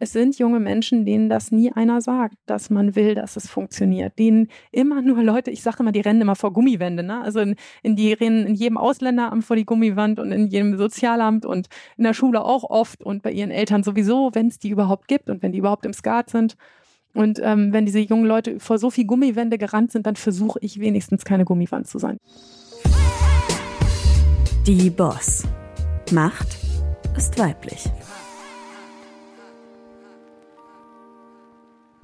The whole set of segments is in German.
es sind junge Menschen, denen das nie einer sagt, dass man will, dass es funktioniert. Denen immer nur Leute, ich sage immer, die rennen immer vor Gummiwände. Ne? Also in, in die rennen in jedem Ausländeramt vor die Gummiwand und in jedem Sozialamt und in der Schule auch oft und bei ihren Eltern sowieso, wenn es die überhaupt gibt und wenn die überhaupt im Skat sind. Und ähm, wenn diese jungen Leute vor so viel Gummiwände gerannt sind, dann versuche ich wenigstens keine Gummiwand zu sein. Die Boss. Macht ist weiblich.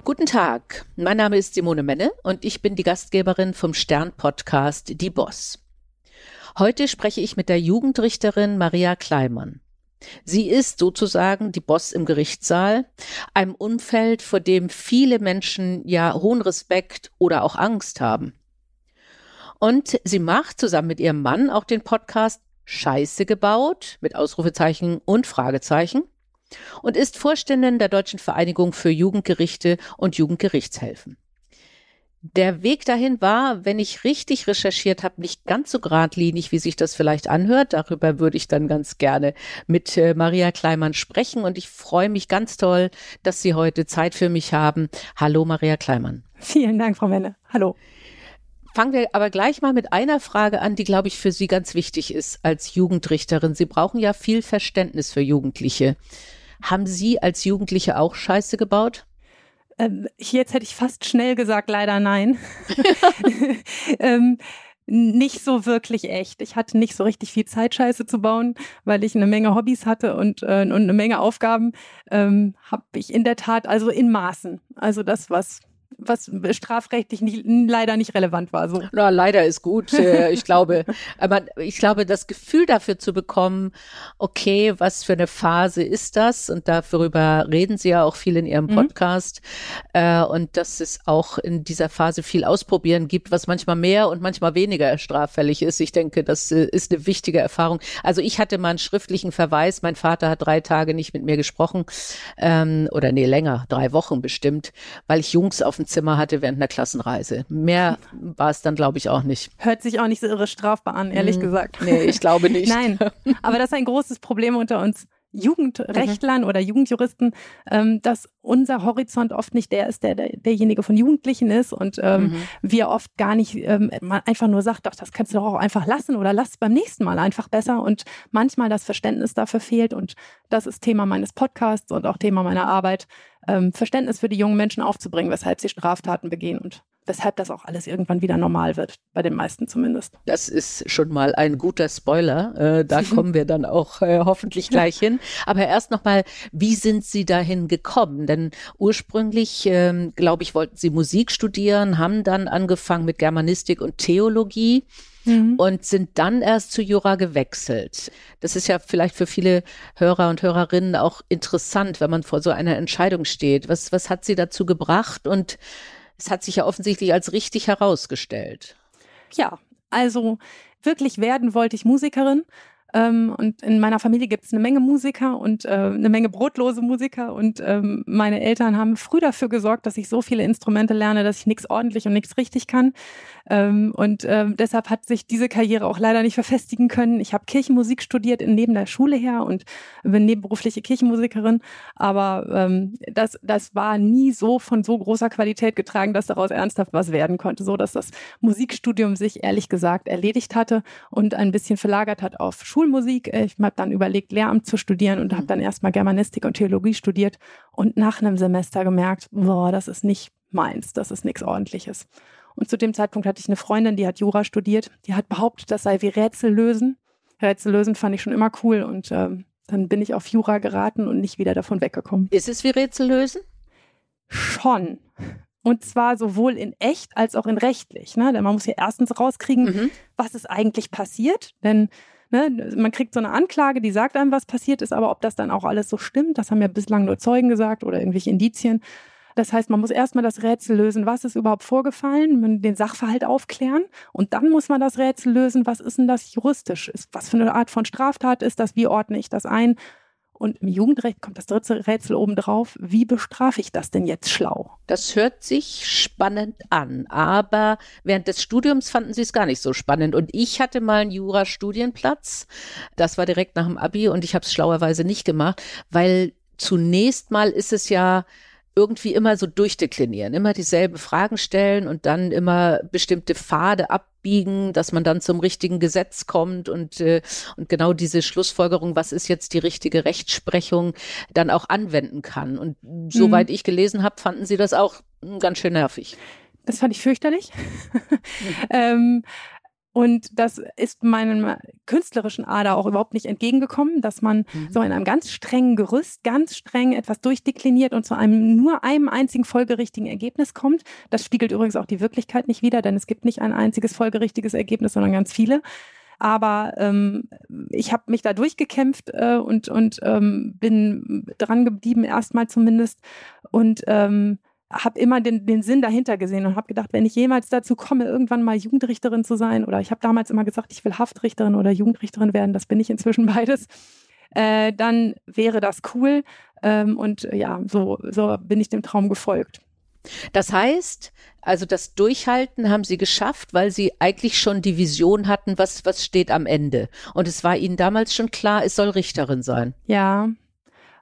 Guten Tag, mein Name ist Simone Menne und ich bin die Gastgeberin vom Stern-Podcast Die Boss. Heute spreche ich mit der Jugendrichterin Maria Kleimann. Sie ist sozusagen die Boss im Gerichtssaal, einem Umfeld, vor dem viele Menschen ja hohen Respekt oder auch Angst haben. Und sie macht zusammen mit ihrem Mann auch den Podcast Scheiße gebaut mit Ausrufezeichen und Fragezeichen und ist Vorständin der Deutschen Vereinigung für Jugendgerichte und Jugendgerichtshilfen. Der Weg dahin war, wenn ich richtig recherchiert habe, nicht ganz so geradlinig, wie sich das vielleicht anhört. Darüber würde ich dann ganz gerne mit äh, Maria Kleimann sprechen und ich freue mich ganz toll, dass Sie heute Zeit für mich haben. Hallo Maria Kleimann. Vielen Dank, Frau Menne. Hallo. Fangen wir aber gleich mal mit einer Frage an, die, glaube ich, für Sie ganz wichtig ist als Jugendrichterin. Sie brauchen ja viel Verständnis für Jugendliche. Haben Sie als Jugendliche auch Scheiße gebaut? Ähm, jetzt hätte ich fast schnell gesagt, leider nein. ähm, nicht so wirklich echt. Ich hatte nicht so richtig viel Zeit, Scheiße zu bauen, weil ich eine Menge Hobbys hatte und, äh, und eine Menge Aufgaben. Ähm, Habe ich in der Tat also in Maßen. Also das, was was strafrechtlich nicht, leider nicht relevant war. So. Na, leider ist gut. Äh, ich glaube, aber ich glaube, das Gefühl dafür zu bekommen, okay, was für eine Phase ist das? Und darüber reden Sie ja auch viel in Ihrem mhm. Podcast. Mhm. Und dass es auch in dieser Phase viel Ausprobieren gibt, was manchmal mehr und manchmal weniger straffällig ist. Ich denke, das äh, ist eine wichtige Erfahrung. Also ich hatte mal einen schriftlichen Verweis. Mein Vater hat drei Tage nicht mit mir gesprochen. Ähm, oder nee, länger, drei Wochen bestimmt, weil ich Jungs auf dem Zimmer hatte während einer Klassenreise. Mehr war es dann, glaube ich, auch nicht. Hört sich auch nicht so irre strafbar an, ehrlich mm, gesagt. Nee, ich glaube nicht. Nein, aber das ist ein großes Problem unter uns. Jugendrechtlern mhm. oder Jugendjuristen, ähm, dass unser Horizont oft nicht der ist, der, der derjenige von Jugendlichen ist und ähm, mhm. wir oft gar nicht ähm, man einfach nur sagt, doch, das kannst du doch auch einfach lassen oder lass es beim nächsten Mal einfach besser und manchmal das Verständnis dafür fehlt und das ist Thema meines Podcasts und auch Thema meiner Arbeit, ähm, Verständnis für die jungen Menschen aufzubringen, weshalb sie Straftaten begehen und weshalb das auch alles irgendwann wieder normal wird, bei den meisten zumindest. Das ist schon mal ein guter Spoiler. Äh, da kommen wir dann auch äh, hoffentlich gleich hin. Aber erst nochmal, wie sind Sie dahin gekommen? Denn ursprünglich, ähm, glaube ich, wollten Sie Musik studieren, haben dann angefangen mit Germanistik und Theologie mhm. und sind dann erst zu Jura gewechselt. Das ist ja vielleicht für viele Hörer und Hörerinnen auch interessant, wenn man vor so einer Entscheidung steht. Was, was hat sie dazu gebracht? Und es hat sich ja offensichtlich als richtig herausgestellt. Ja, also wirklich werden wollte ich Musikerin. Ähm, und in meiner Familie gibt es eine Menge Musiker und äh, eine Menge brotlose Musiker. Und ähm, meine Eltern haben früh dafür gesorgt, dass ich so viele Instrumente lerne, dass ich nichts ordentlich und nichts richtig kann. Ähm, und ähm, deshalb hat sich diese Karriere auch leider nicht verfestigen können. Ich habe Kirchenmusik studiert in, neben der Schule her und bin nebenberufliche Kirchenmusikerin. Aber ähm, das, das war nie so von so großer Qualität getragen, dass daraus ernsthaft was werden konnte. So dass das Musikstudium sich ehrlich gesagt erledigt hatte und ein bisschen verlagert hat auf Schulmusik. Ich habe dann überlegt, Lehramt zu studieren und habe mhm. dann erstmal Germanistik und Theologie studiert und nach einem Semester gemerkt, boah, das ist nicht meins, das ist nichts ordentliches. Und zu dem Zeitpunkt hatte ich eine Freundin, die hat Jura studiert. Die hat behauptet, das sei wie Rätsel lösen. Rätsel lösen fand ich schon immer cool und ähm, dann bin ich auf Jura geraten und nicht wieder davon weggekommen. Ist es wie Rätsel lösen? Schon. Und zwar sowohl in echt als auch in rechtlich. Ne? Denn man muss ja erstens rauskriegen, mhm. was ist eigentlich passiert. Denn ne, man kriegt so eine Anklage, die sagt einem, was passiert ist, aber ob das dann auch alles so stimmt, das haben ja bislang nur Zeugen gesagt oder irgendwelche Indizien. Das heißt, man muss erstmal das Rätsel lösen, was ist überhaupt vorgefallen, den Sachverhalt aufklären und dann muss man das Rätsel lösen, was ist denn das juristisch? Ist, was für eine Art von Straftat ist das? Wie ordne ich das ein? Und im Jugendrecht kommt das dritte Rätsel obendrauf. Wie bestrafe ich das denn jetzt schlau? Das hört sich spannend an, aber während des Studiums fanden Sie es gar nicht so spannend. Und ich hatte mal einen Jura-Studienplatz. Das war direkt nach dem Abi und ich habe es schlauerweise nicht gemacht, weil zunächst mal ist es ja irgendwie immer so durchdeklinieren, immer dieselben Fragen stellen und dann immer bestimmte Pfade abbiegen, dass man dann zum richtigen Gesetz kommt und, äh, und genau diese Schlussfolgerung, was ist jetzt die richtige Rechtsprechung, dann auch anwenden kann. Und mhm. soweit ich gelesen habe, fanden Sie das auch ganz schön nervig. Das fand ich fürchterlich. ähm, und das ist meinem künstlerischen Ader auch überhaupt nicht entgegengekommen, dass man mhm. so in einem ganz strengen Gerüst, ganz streng etwas durchdekliniert und zu einem nur einem einzigen folgerichtigen Ergebnis kommt. Das spiegelt übrigens auch die Wirklichkeit nicht wider, denn es gibt nicht ein einziges folgerichtiges Ergebnis, sondern ganz viele. Aber ähm, ich habe mich da durchgekämpft äh, und, und ähm, bin dran geblieben, erstmal zumindest. Und ähm, habe immer den, den Sinn dahinter gesehen und habe gedacht, wenn ich jemals dazu komme, irgendwann mal Jugendrichterin zu sein, oder ich habe damals immer gesagt, ich will Haftrichterin oder Jugendrichterin werden, das bin ich inzwischen beides, äh, dann wäre das cool. Ähm, und ja, so, so bin ich dem Traum gefolgt. Das heißt, also das Durchhalten haben Sie geschafft, weil Sie eigentlich schon die Vision hatten, was, was steht am Ende. Und es war Ihnen damals schon klar, es soll Richterin sein. Ja,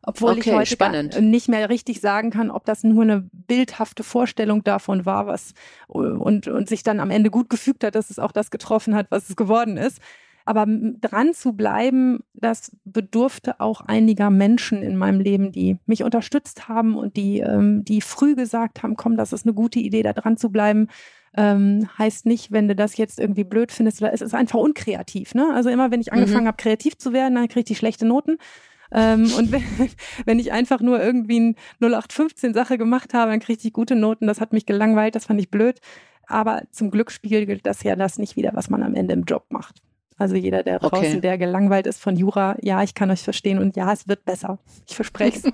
obwohl okay, ich heute spannend. nicht mehr richtig sagen kann, ob das nur eine bildhafte Vorstellung davon war, was und, und sich dann am Ende gut gefügt hat, dass es auch das getroffen hat, was es geworden ist. Aber dran zu bleiben, das bedurfte auch einiger Menschen in meinem Leben, die mich unterstützt haben und die, ähm, die früh gesagt haben, komm, das ist eine gute Idee, da dran zu bleiben. Ähm, heißt nicht, wenn du das jetzt irgendwie blöd findest, oder es ist einfach unkreativ. Ne? Also immer, wenn ich angefangen mhm. habe, kreativ zu werden, dann kriege ich schlechte Noten. Ähm, und wenn, wenn ich einfach nur irgendwie ein 0815-Sache gemacht habe, dann kriegte ich gute Noten. Das hat mich gelangweilt, das fand ich blöd. Aber zum Glück spiegelt das ja das nicht wieder, was man am Ende im Job macht. Also jeder, der draußen, okay. der gelangweilt ist von Jura, ja, ich kann euch verstehen und ja, es wird besser. Ich verspreche es.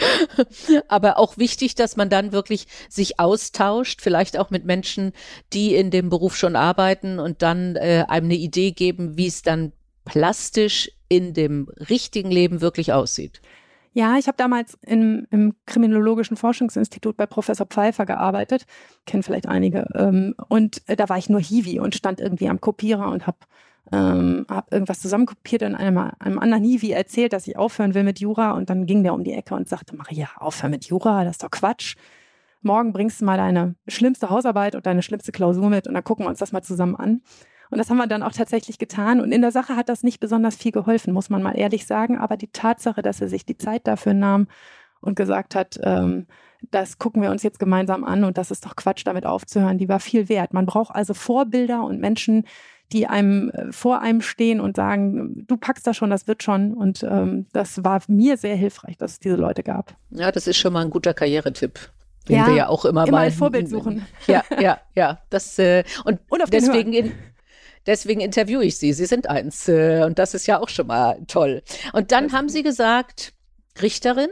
Aber auch wichtig, dass man dann wirklich sich austauscht, vielleicht auch mit Menschen, die in dem Beruf schon arbeiten und dann äh, einem eine Idee geben, wie es dann plastisch in dem richtigen Leben wirklich aussieht. Ja, ich habe damals im, im Kriminologischen Forschungsinstitut bei Professor Pfeiffer gearbeitet, kennen vielleicht einige. Ähm, und äh, da war ich nur Hiwi und stand irgendwie am Kopierer und habe ähm, hab irgendwas zusammenkopiert und einem, einem anderen Hiwi erzählt, dass ich aufhören will mit Jura. Und dann ging der um die Ecke und sagte, Maria, aufhören mit Jura, das ist doch Quatsch. Morgen bringst du mal deine schlimmste Hausarbeit und deine schlimmste Klausur mit und dann gucken wir uns das mal zusammen an. Und das haben wir dann auch tatsächlich getan. Und in der Sache hat das nicht besonders viel geholfen, muss man mal ehrlich sagen. Aber die Tatsache, dass er sich die Zeit dafür nahm und gesagt hat, ähm, das gucken wir uns jetzt gemeinsam an und das ist doch Quatsch, damit aufzuhören, die war viel wert. Man braucht also Vorbilder und Menschen, die einem äh, vor einem stehen und sagen, du packst das schon, das wird schon. Und ähm, das war mir sehr hilfreich, dass es diese Leute gab. Ja, das ist schon mal ein guter Karrieretipp den ja, wir ja auch immer, immer mal ein Vorbild suchen. Ja, ja, ja. Das äh, und, und deswegen in, Deswegen interviewe ich Sie. Sie sind eins. Äh, und das ist ja auch schon mal toll. Und dann haben Sie gesagt, Richterin,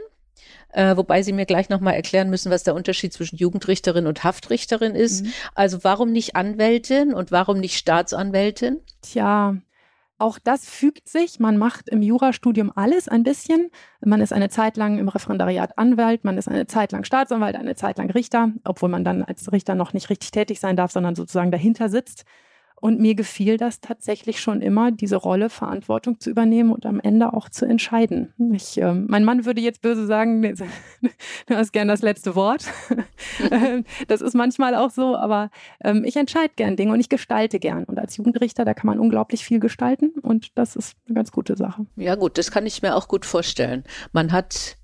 äh, wobei Sie mir gleich nochmal erklären müssen, was der Unterschied zwischen Jugendrichterin und Haftrichterin ist. Mhm. Also warum nicht Anwältin und warum nicht Staatsanwältin? Tja, auch das fügt sich. Man macht im Jurastudium alles ein bisschen. Man ist eine Zeit lang im Referendariat Anwalt, man ist eine Zeit lang Staatsanwalt, eine Zeit lang Richter, obwohl man dann als Richter noch nicht richtig tätig sein darf, sondern sozusagen dahinter sitzt. Und mir gefiel das tatsächlich schon immer, diese Rolle Verantwortung zu übernehmen und am Ende auch zu entscheiden. Ich, äh, mein Mann würde jetzt böse sagen, du hast gern das letzte Wort. Ähm, das ist manchmal auch so, aber ähm, ich entscheide gern Dinge und ich gestalte gern. Und als Jugendrichter, da kann man unglaublich viel gestalten und das ist eine ganz gute Sache. Ja gut, das kann ich mir auch gut vorstellen. Man hat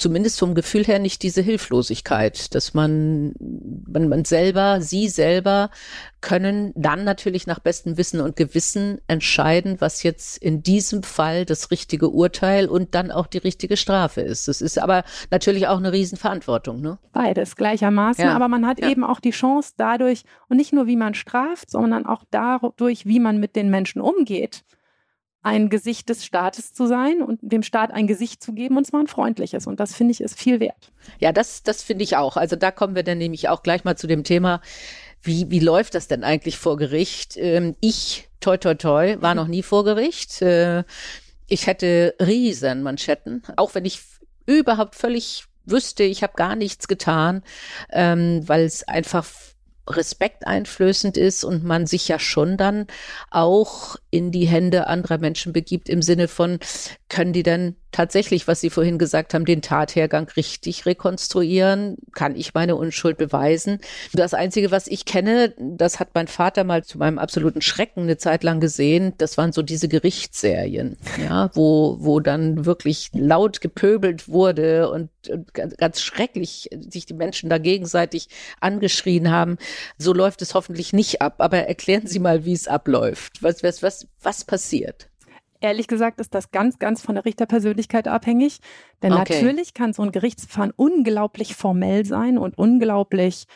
zumindest vom Gefühl her nicht diese Hilflosigkeit, dass man, man, man selber, sie selber können dann natürlich nach bestem Wissen und Gewissen entscheiden, was jetzt in diesem Fall das richtige Urteil und dann auch die richtige Strafe ist. Das ist aber natürlich auch eine Riesenverantwortung. Ne? Beides gleichermaßen, ja. aber man hat ja. eben auch die Chance dadurch, und nicht nur wie man straft, sondern auch dadurch, wie man mit den Menschen umgeht ein Gesicht des Staates zu sein und dem Staat ein Gesicht zu geben und zwar ein freundliches. Und das finde ich ist viel wert. Ja, das, das finde ich auch. Also da kommen wir dann nämlich auch gleich mal zu dem Thema, wie, wie läuft das denn eigentlich vor Gericht? Ähm, ich, toi, toi, toi, war noch nie vor Gericht. Äh, ich hätte riesen Manschetten, auch wenn ich überhaupt völlig wüsste, ich habe gar nichts getan, ähm, weil es einfach respekteinflößend ist und man sich ja schon dann auch in die Hände anderer Menschen begibt im Sinne von, können die denn tatsächlich, was Sie vorhin gesagt haben, den Tathergang richtig rekonstruieren? Kann ich meine Unschuld beweisen? Das Einzige, was ich kenne, das hat mein Vater mal zu meinem absoluten Schrecken eine Zeit lang gesehen, das waren so diese Gerichtsserien, ja, wo, wo dann wirklich laut gepöbelt wurde und, und ganz schrecklich sich die Menschen da gegenseitig angeschrien haben. So läuft es hoffentlich nicht ab. Aber erklären Sie mal, wie es abläuft. Was, was, was, was passiert? Ehrlich gesagt ist das ganz, ganz von der Richterpersönlichkeit abhängig. Denn okay. natürlich kann so ein Gerichtsverfahren unglaublich formell sein und unglaublich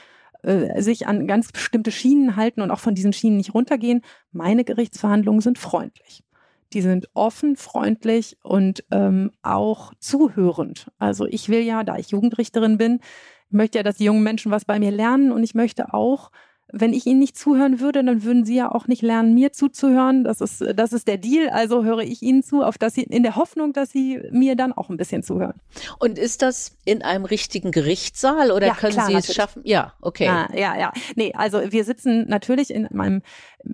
äh, sich an ganz bestimmte Schienen halten und auch von diesen Schienen nicht runtergehen. Meine Gerichtsverhandlungen sind freundlich. Die sind offen, freundlich und ähm, auch zuhörend. Also ich will ja, da ich Jugendrichterin bin, möchte ja, dass die jungen Menschen was bei mir lernen und ich möchte auch wenn ich Ihnen nicht zuhören würde, dann würden Sie ja auch nicht lernen, mir zuzuhören. Das ist, das ist der Deal. Also höre ich Ihnen zu, auf dass Sie, in der Hoffnung, dass Sie mir dann auch ein bisschen zuhören. Und ist das in einem richtigen Gerichtssaal oder ja, können klar, Sie es natürlich. schaffen? Ja, okay. Ja, ja, ja. Nee, also wir sitzen natürlich in meinem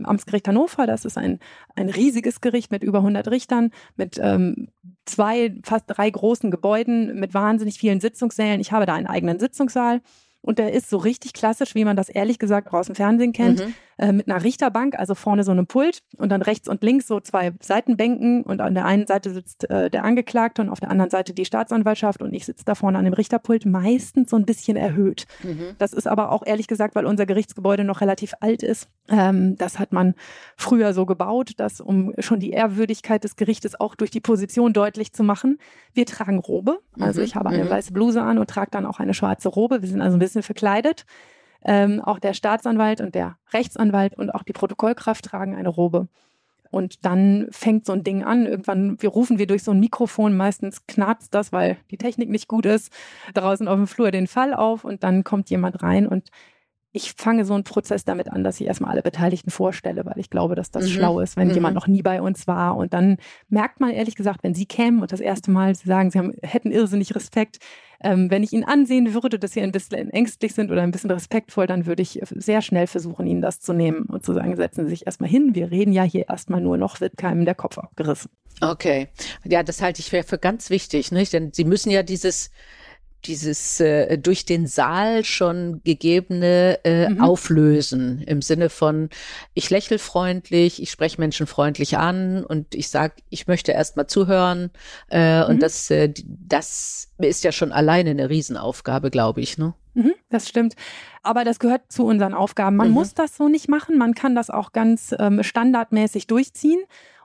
Amtsgericht Hannover. Das ist ein, ein riesiges Gericht mit über 100 Richtern, mit ähm, zwei, fast drei großen Gebäuden, mit wahnsinnig vielen Sitzungssälen. Ich habe da einen eigenen Sitzungssaal. Und der ist so richtig klassisch, wie man das ehrlich gesagt auch aus dem Fernsehen kennt. Mhm äh, mit einer Richterbank, also vorne so einem Pult und dann rechts und links so zwei Seitenbänken und an der einen Seite sitzt äh, der Angeklagte und auf der anderen Seite die Staatsanwaltschaft und ich sitze da vorne an dem Richterpult, meistens so ein bisschen erhöht. Mhm. Das ist aber auch ehrlich gesagt, weil unser Gerichtsgebäude noch relativ alt ist. Ähm, das hat man früher so gebaut, dass um schon die Ehrwürdigkeit des Gerichtes auch durch die Position deutlich zu machen. Wir tragen Robe, also mhm. ich habe eine mhm. weiße Bluse an und trage dann auch eine schwarze Robe. Wir sind also ein bisschen verkleidet. Ähm, auch der Staatsanwalt und der Rechtsanwalt und auch die Protokollkraft tragen eine Robe. Und dann fängt so ein Ding an. Irgendwann, wir rufen wir durch so ein Mikrofon, meistens knarzt das, weil die Technik nicht gut ist, draußen auf dem Flur den Fall auf und dann kommt jemand rein und ich fange so einen Prozess damit an, dass ich erstmal alle Beteiligten vorstelle, weil ich glaube, dass das mhm. schlau ist, wenn mhm. jemand noch nie bei uns war. Und dann merkt man ehrlich gesagt, wenn Sie kämen und das erste Mal Sie sagen, Sie haben, hätten irrsinnig Respekt, ähm, wenn ich Ihnen ansehen würde, dass Sie ein bisschen ängstlich sind oder ein bisschen respektvoll, dann würde ich sehr schnell versuchen, Ihnen das zu nehmen und zu sagen, setzen Sie sich erstmal hin. Wir reden ja hier erstmal nur noch, wird keinem der Kopf abgerissen. Okay. Ja, das halte ich für, für ganz wichtig, nicht? Denn Sie müssen ja dieses dieses äh, durch den Saal schon gegebene äh, mhm. auflösen im Sinne von ich lächel freundlich, ich spreche Menschen freundlich an und ich sag, ich möchte erst mal zuhören äh, mhm. und das äh, das ist ja schon alleine eine Riesenaufgabe, glaube ich, ne? Mhm, das stimmt. Aber das gehört zu unseren Aufgaben. Man mhm. muss das so nicht machen. Man kann das auch ganz ähm, standardmäßig durchziehen.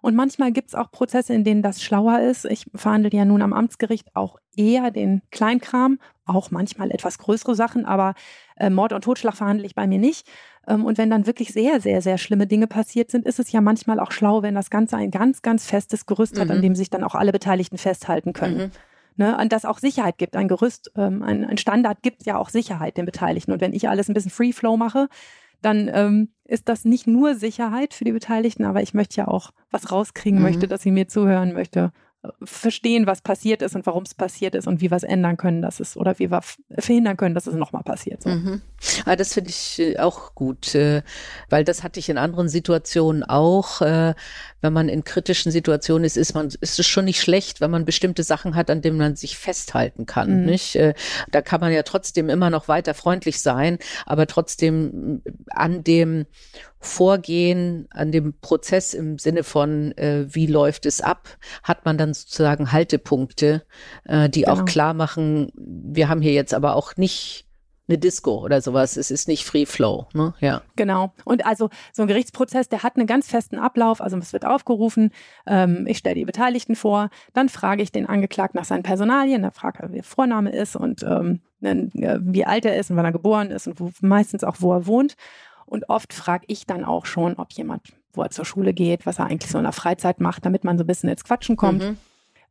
Und manchmal gibt es auch Prozesse, in denen das schlauer ist. Ich verhandle ja nun am Amtsgericht auch eher den Kleinkram, auch manchmal etwas größere Sachen, aber äh, Mord und Totschlag verhandle ich bei mir nicht. Ähm, und wenn dann wirklich sehr, sehr, sehr schlimme Dinge passiert sind, ist es ja manchmal auch schlau, wenn das Ganze ein ganz, ganz festes Gerüst mhm. hat, an mhm. dem sich dann auch alle Beteiligten festhalten können. Mhm. Ne, an das auch Sicherheit gibt. Ein Gerüst, ähm, ein, ein Standard gibt ja auch Sicherheit den Beteiligten. Und wenn ich alles ein bisschen Free Flow mache, dann ähm, ist das nicht nur Sicherheit für die Beteiligten, aber ich möchte ja auch was rauskriegen, mhm. möchte, dass sie mir zuhören, möchte verstehen, was passiert ist und warum es passiert ist und wie wir es ändern können, dass es oder wie wir verhindern können, dass es nochmal passiert. So. Mhm. Ah, das finde ich äh, auch gut, äh, weil das hatte ich in anderen Situationen auch. Wenn man in kritischen Situationen ist, ist man, ist es schon nicht schlecht, wenn man bestimmte Sachen hat, an denen man sich festhalten kann. Mhm. Nicht? Da kann man ja trotzdem immer noch weiter freundlich sein, aber trotzdem an dem Vorgehen, an dem Prozess im Sinne von, äh, wie läuft es ab, hat man dann sozusagen Haltepunkte, äh, die genau. auch klar machen, wir haben hier jetzt aber auch nicht eine Disco oder sowas. Es ist nicht Free Flow, ne? Ja. Genau. Und also so ein Gerichtsprozess, der hat einen ganz festen Ablauf. Also es wird aufgerufen, ähm, ich stelle die Beteiligten vor, dann frage ich den Angeklagten nach seinen Personalien, dann frage er, wie der Vorname ist und ähm, äh, wie alt er ist und wann er geboren ist und wo, meistens auch, wo er wohnt. Und oft frage ich dann auch schon, ob jemand, wo er zur Schule geht, was er eigentlich so in der Freizeit macht, damit man so ein bisschen ins Quatschen kommt. Mhm.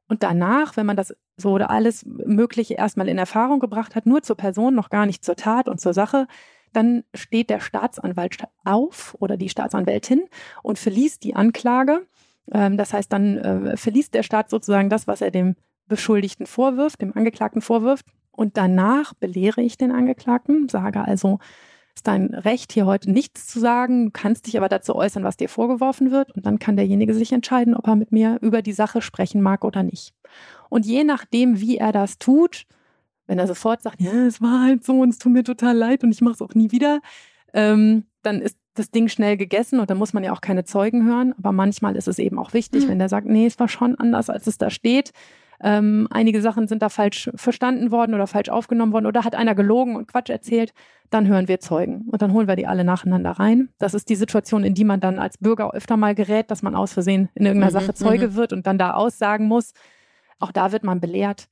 Und danach, wenn man das so oder alles Mögliche erstmal in Erfahrung gebracht hat, nur zur Person, noch gar nicht zur Tat und zur Sache, dann steht der Staatsanwalt auf oder die Staatsanwältin und verliest die Anklage. Ähm, das heißt, dann äh, verliest der Staat sozusagen das, was er dem Beschuldigten vorwirft, dem Angeklagten vorwirft. Und danach belehre ich den Angeklagten, sage also, ist dein Recht, hier heute nichts zu sagen, kannst dich aber dazu äußern, was dir vorgeworfen wird. Und dann kann derjenige sich entscheiden, ob er mit mir über die Sache sprechen mag oder nicht. Und je nachdem, wie er das tut, wenn er sofort sagt, ja, es war halt so und es tut mir total leid und ich mache es auch nie wieder, ähm, dann ist das Ding schnell gegessen und dann muss man ja auch keine Zeugen hören. Aber manchmal ist es eben auch wichtig, mhm. wenn der sagt, nee, es war schon anders, als es da steht. Ähm, einige Sachen sind da falsch verstanden worden oder falsch aufgenommen worden oder hat einer gelogen und Quatsch erzählt, dann hören wir Zeugen und dann holen wir die alle nacheinander rein. Das ist die Situation, in die man dann als Bürger öfter mal gerät, dass man aus Versehen in irgendeiner mhm, Sache Zeuge mhm. wird und dann da aussagen muss. Auch da wird man belehrt.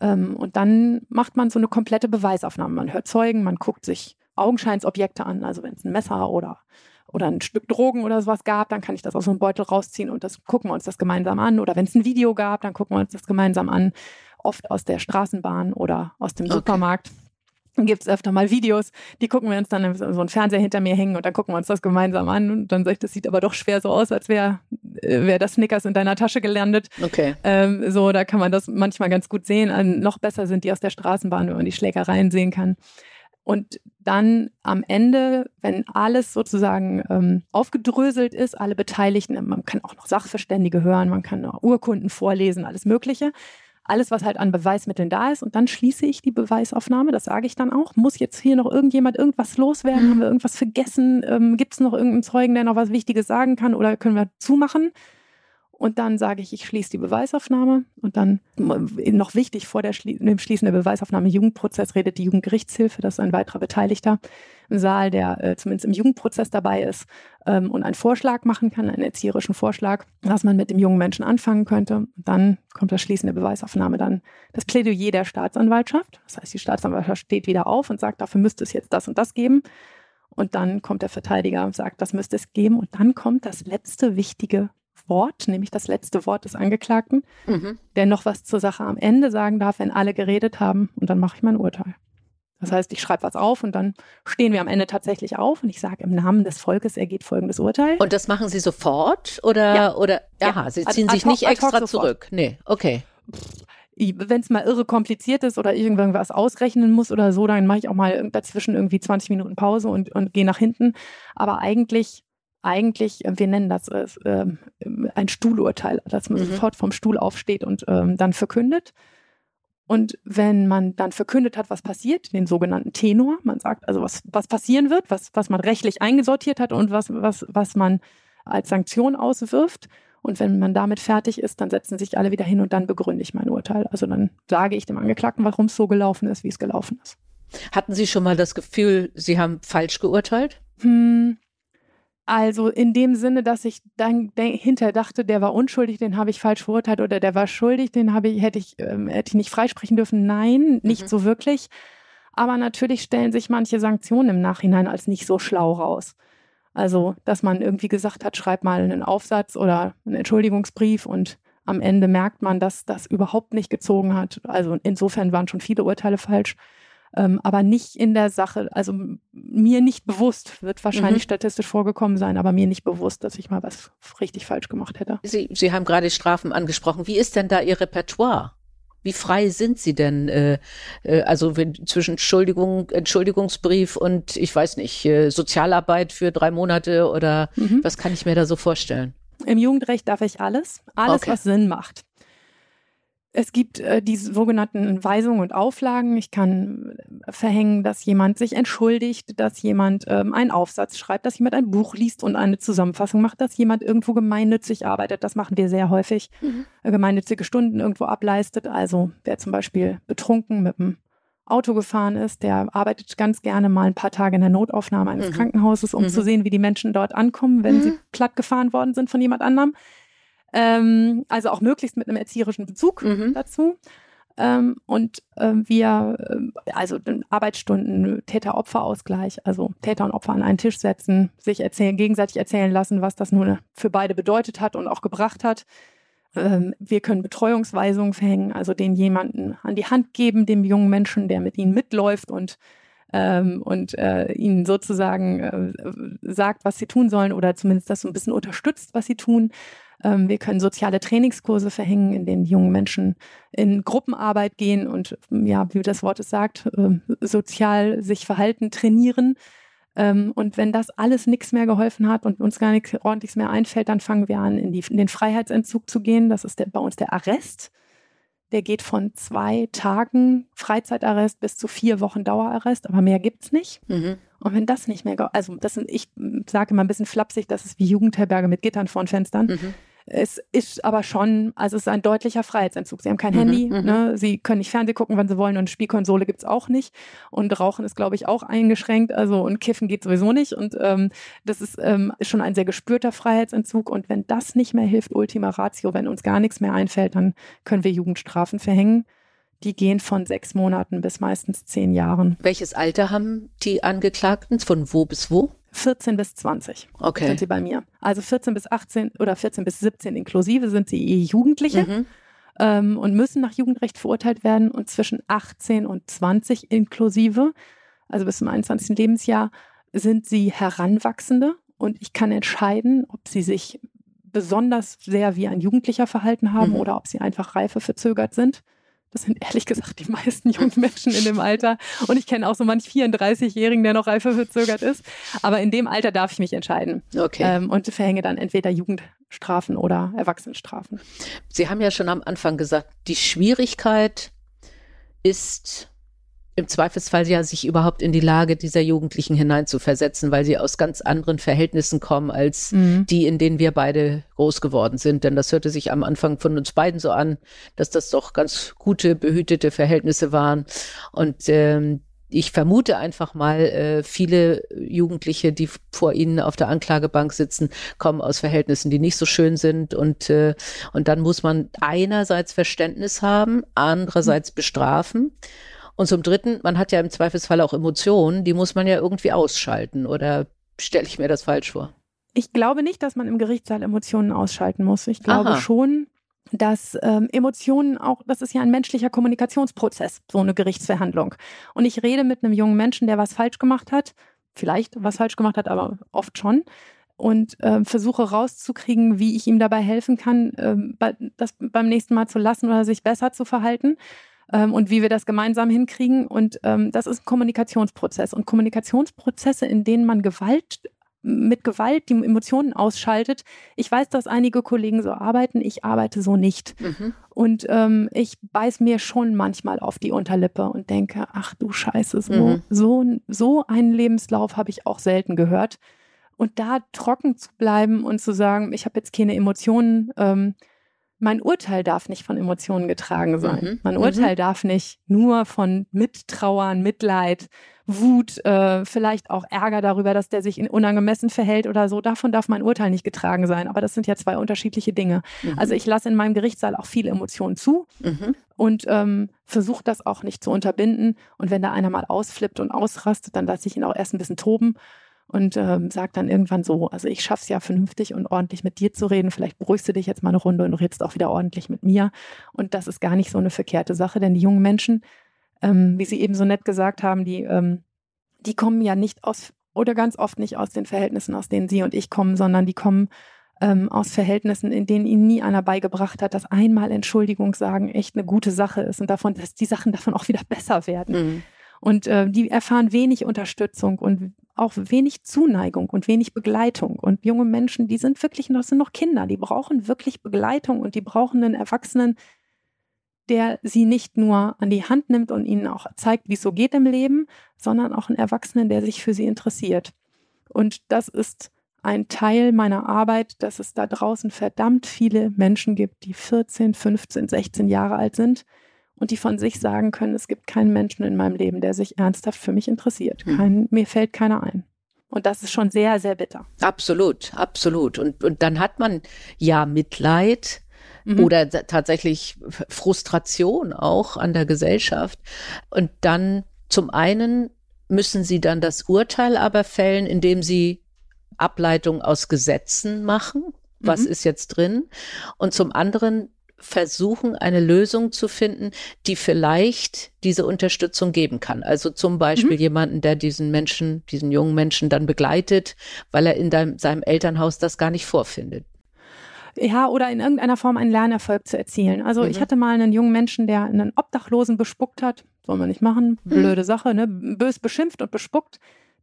Ähm, und dann macht man so eine komplette Beweisaufnahme. Man hört Zeugen, man guckt sich Augenscheinsobjekte an, also wenn es ein Messer oder oder ein Stück Drogen oder sowas gab, dann kann ich das aus so einem Beutel rausziehen und das gucken wir uns das gemeinsam an. Oder wenn es ein Video gab, dann gucken wir uns das gemeinsam an. Oft aus der Straßenbahn oder aus dem okay. Supermarkt gibt es öfter mal Videos, die gucken wir uns dann so ein Fernseher hinter mir hängen und dann gucken wir uns das gemeinsam an und dann sage ich, das sieht aber doch schwer so aus, als wäre äh, wär das Snickers in deiner Tasche gelandet. Okay. Ähm, so, da kann man das manchmal ganz gut sehen. Also noch besser sind die aus der Straßenbahn, wenn man die Schlägereien sehen kann. Und dann am Ende, wenn alles sozusagen ähm, aufgedröselt ist, alle Beteiligten, man kann auch noch Sachverständige hören, man kann auch Urkunden vorlesen, alles Mögliche. Alles, was halt an Beweismitteln da ist. Und dann schließe ich die Beweisaufnahme, das sage ich dann auch. Muss jetzt hier noch irgendjemand irgendwas loswerden? Haben wir irgendwas vergessen? Ähm, Gibt es noch irgendeinen Zeugen, der noch was Wichtiges sagen kann? Oder können wir zumachen? Und dann sage ich, ich schließe die Beweisaufnahme. Und dann, noch wichtig, vor Schlie dem Schließen der Beweisaufnahme Jugendprozess redet die Jugendgerichtshilfe. Das ist ein weiterer Beteiligter im Saal, der äh, zumindest im Jugendprozess dabei ist ähm, und einen Vorschlag machen kann, einen erzieherischen Vorschlag, was man mit dem jungen Menschen anfangen könnte. Und dann kommt das Schließen der Beweisaufnahme, dann das Plädoyer der Staatsanwaltschaft. Das heißt, die Staatsanwaltschaft steht wieder auf und sagt, dafür müsste es jetzt das und das geben. Und dann kommt der Verteidiger und sagt, das müsste es geben. Und dann kommt das letzte wichtige Wort, nämlich das letzte Wort des Angeklagten, mhm. der noch was zur Sache am Ende sagen darf, wenn alle geredet haben und dann mache ich mein Urteil. Das heißt, ich schreibe was auf und dann stehen wir am Ende tatsächlich auf und ich sage im Namen des Volkes ergeht folgendes Urteil. Und das machen Sie sofort oder ja. oder aha, ja. Sie ziehen sich nicht extra zurück. Nee, okay. Wenn es mal irre kompliziert ist oder irgendwas ausrechnen muss oder so, dann mache ich auch mal dazwischen irgendwie 20 Minuten Pause und, und gehe nach hinten. Aber eigentlich eigentlich, äh, wir nennen das äh, ein Stuhlurteil, dass man mhm. sofort vom Stuhl aufsteht und ähm, dann verkündet. Und wenn man dann verkündet hat, was passiert, den sogenannten Tenor, man sagt also, was, was passieren wird, was, was man rechtlich eingesortiert hat und was, was, was man als Sanktion auswirft. Und wenn man damit fertig ist, dann setzen sich alle wieder hin und dann begründe ich mein Urteil. Also dann sage ich dem Angeklagten, warum es so gelaufen ist, wie es gelaufen ist. Hatten Sie schon mal das Gefühl, Sie haben falsch geurteilt? Hm, also in dem Sinne, dass ich dann hinter dachte, der war unschuldig, den habe ich falsch verurteilt oder der war schuldig, den habe ich, hätte ich, ähm, hätte ich nicht freisprechen dürfen. Nein, nicht mhm. so wirklich. Aber natürlich stellen sich manche Sanktionen im Nachhinein als nicht so schlau raus. Also, dass man irgendwie gesagt hat, schreib mal einen Aufsatz oder einen Entschuldigungsbrief und am Ende merkt man, dass das überhaupt nicht gezogen hat. Also insofern waren schon viele Urteile falsch ähm, aber nicht in der Sache, also mir nicht bewusst, wird wahrscheinlich mhm. statistisch vorgekommen sein, aber mir nicht bewusst, dass ich mal was richtig falsch gemacht hätte. Sie, Sie haben gerade Strafen angesprochen. Wie ist denn da Ihr Repertoire? Wie frei sind Sie denn? Äh, äh, also wenn, zwischen Entschuldigung, Entschuldigungsbrief und ich weiß nicht, äh, Sozialarbeit für drei Monate oder mhm. was kann ich mir da so vorstellen? Im Jugendrecht darf ich alles, alles, okay. was Sinn macht. Es gibt äh, die sogenannten Weisungen und Auflagen. Ich kann äh, verhängen, dass jemand sich entschuldigt, dass jemand ähm, einen Aufsatz schreibt, dass jemand ein Buch liest und eine Zusammenfassung macht, dass jemand irgendwo gemeinnützig arbeitet. Das machen wir sehr häufig. Mhm. Äh, gemeinnützige Stunden irgendwo ableistet. Also wer zum Beispiel betrunken mit dem Auto gefahren ist, der arbeitet ganz gerne mal ein paar Tage in der Notaufnahme eines mhm. Krankenhauses, um mhm. zu sehen, wie die Menschen dort ankommen, wenn sie mhm. platt gefahren worden sind von jemand anderem. Ähm, also auch möglichst mit einem erzieherischen Bezug mhm. dazu. Ähm, und ähm, wir, äh, also Arbeitsstunden, Täter-Opfer-Ausgleich, also Täter und Opfer an einen Tisch setzen, sich erzählen, gegenseitig erzählen lassen, was das nun für beide bedeutet hat und auch gebracht hat. Ähm, wir können Betreuungsweisungen verhängen, also den jemanden an die Hand geben, dem jungen Menschen, der mit ihnen mitläuft und ähm, und äh, ihnen sozusagen äh, sagt, was sie tun sollen oder zumindest das so ein bisschen unterstützt, was sie tun. Ähm, wir können soziale Trainingskurse verhängen, in denen junge Menschen in Gruppenarbeit gehen und, ja, wie das Wort es sagt, ähm, sozial sich verhalten, trainieren. Ähm, und wenn das alles nichts mehr geholfen hat und uns gar nichts ordentliches mehr einfällt, dann fangen wir an, in, die, in den Freiheitsentzug zu gehen. Das ist der, bei uns der Arrest. Der geht von zwei Tagen Freizeitarrest bis zu vier Wochen Dauerarrest, aber mehr gibt es nicht. Mhm. Und wenn das nicht mehr, also das sind, ich sage immer ein bisschen flapsig, das ist wie Jugendherberge mit Gittern vor den Fenstern. Mhm. Es ist aber schon, also es ist ein deutlicher Freiheitsentzug. Sie haben kein mhm, Handy, mhm. ne? sie können nicht Fernsehen gucken, wann sie wollen und eine Spielkonsole gibt es auch nicht. Und Rauchen ist, glaube ich, auch eingeschränkt. Also und Kiffen geht sowieso nicht. Und ähm, das ist ähm, schon ein sehr gespürter Freiheitsentzug. Und wenn das nicht mehr hilft, Ultima Ratio, wenn uns gar nichts mehr einfällt, dann können wir Jugendstrafen verhängen. Die gehen von sechs Monaten bis meistens zehn Jahren. Welches Alter haben die Angeklagten? Von wo bis wo? 14 bis 20 okay. sind sie bei mir. Also 14 bis 18 oder 14 bis 17 inklusive sind sie eh Jugendliche mhm. ähm, und müssen nach Jugendrecht verurteilt werden und zwischen 18 und 20 inklusive, also bis zum 21. Lebensjahr, sind sie Heranwachsende und ich kann entscheiden, ob sie sich besonders sehr wie ein Jugendlicher verhalten haben mhm. oder ob sie einfach reife verzögert sind. Das sind ehrlich gesagt die meisten jungen Menschen in dem Alter. Und ich kenne auch so manch 34-Jährigen, der noch reifer verzögert ist. Aber in dem Alter darf ich mich entscheiden. Okay. Ähm, und verhänge dann entweder Jugendstrafen oder Erwachsenenstrafen. Sie haben ja schon am Anfang gesagt, die Schwierigkeit ist im Zweifelsfall ja sich überhaupt in die Lage dieser Jugendlichen hineinzuversetzen, weil sie aus ganz anderen Verhältnissen kommen als mhm. die, in denen wir beide groß geworden sind. Denn das hörte sich am Anfang von uns beiden so an, dass das doch ganz gute, behütete Verhältnisse waren. Und ähm, ich vermute einfach mal, äh, viele Jugendliche, die vor ihnen auf der Anklagebank sitzen, kommen aus Verhältnissen, die nicht so schön sind. Und, äh, und dann muss man einerseits Verständnis haben, andererseits bestrafen. Und zum Dritten, man hat ja im Zweifelsfall auch Emotionen, die muss man ja irgendwie ausschalten. Oder stelle ich mir das falsch vor? Ich glaube nicht, dass man im Gerichtssaal Emotionen ausschalten muss. Ich glaube Aha. schon, dass ähm, Emotionen auch, das ist ja ein menschlicher Kommunikationsprozess, so eine Gerichtsverhandlung. Und ich rede mit einem jungen Menschen, der was falsch gemacht hat, vielleicht was falsch gemacht hat, aber oft schon. Und äh, versuche rauszukriegen, wie ich ihm dabei helfen kann, äh, das beim nächsten Mal zu lassen oder sich besser zu verhalten ähm, und wie wir das gemeinsam hinkriegen. Und ähm, das ist ein Kommunikationsprozess. Und Kommunikationsprozesse, in denen man Gewalt mit Gewalt die Emotionen ausschaltet. Ich weiß, dass einige Kollegen so arbeiten, ich arbeite so nicht. Mhm. Und ähm, ich beiß mir schon manchmal auf die Unterlippe und denke, ach du Scheiße, so, mhm. so, so einen Lebenslauf habe ich auch selten gehört. Und da trocken zu bleiben und zu sagen, ich habe jetzt keine Emotionen, ähm, mein Urteil darf nicht von Emotionen getragen sein. Mhm. Mein Urteil mhm. darf nicht nur von Mittrauern, Mitleid, Wut, äh, vielleicht auch Ärger darüber, dass der sich unangemessen verhält oder so. Davon darf mein Urteil nicht getragen sein. Aber das sind ja zwei unterschiedliche Dinge. Mhm. Also ich lasse in meinem Gerichtssaal auch viele Emotionen zu mhm. und ähm, versuche das auch nicht zu unterbinden. Und wenn da einer mal ausflippt und ausrastet, dann lasse ich ihn auch erst ein bisschen toben und ähm, sagt dann irgendwann so, also ich schaff's ja vernünftig und ordentlich mit dir zu reden, vielleicht beruhigst du dich jetzt mal eine Runde und redest auch wieder ordentlich mit mir. Und das ist gar nicht so eine verkehrte Sache, denn die jungen Menschen, ähm, wie Sie eben so nett gesagt haben, die, ähm, die kommen ja nicht aus oder ganz oft nicht aus den Verhältnissen, aus denen Sie und ich kommen, sondern die kommen ähm, aus Verhältnissen, in denen ihnen nie einer beigebracht hat, dass einmal Entschuldigung sagen echt eine gute Sache ist und davon, dass die Sachen davon auch wieder besser werden. Mhm. Und äh, die erfahren wenig Unterstützung und auch wenig Zuneigung und wenig Begleitung. Und junge Menschen, die sind wirklich noch, sind noch Kinder, die brauchen wirklich Begleitung und die brauchen einen Erwachsenen, der sie nicht nur an die Hand nimmt und ihnen auch zeigt, wie es so geht im Leben, sondern auch einen Erwachsenen, der sich für sie interessiert. Und das ist ein Teil meiner Arbeit, dass es da draußen verdammt viele Menschen gibt, die 14, 15, 16 Jahre alt sind, und die von sich sagen können, es gibt keinen Menschen in meinem Leben, der sich ernsthaft für mich interessiert. Hm. Kein, mir fällt keiner ein. Und das ist schon sehr, sehr bitter. Absolut, absolut. Und, und dann hat man ja Mitleid mhm. oder tatsächlich Frustration auch an der Gesellschaft. Und dann zum einen müssen sie dann das Urteil aber fällen, indem sie Ableitung aus Gesetzen machen. Was mhm. ist jetzt drin? Und zum anderen versuchen, eine Lösung zu finden, die vielleicht diese Unterstützung geben kann. Also zum Beispiel mhm. jemanden, der diesen Menschen, diesen jungen Menschen dann begleitet, weil er in deinem, seinem Elternhaus das gar nicht vorfindet. Ja, oder in irgendeiner Form einen Lernerfolg zu erzielen. Also mhm. ich hatte mal einen jungen Menschen, der einen Obdachlosen bespuckt hat. Soll man nicht machen. Mhm. Blöde mhm. Sache, ne? Bös beschimpft und bespuckt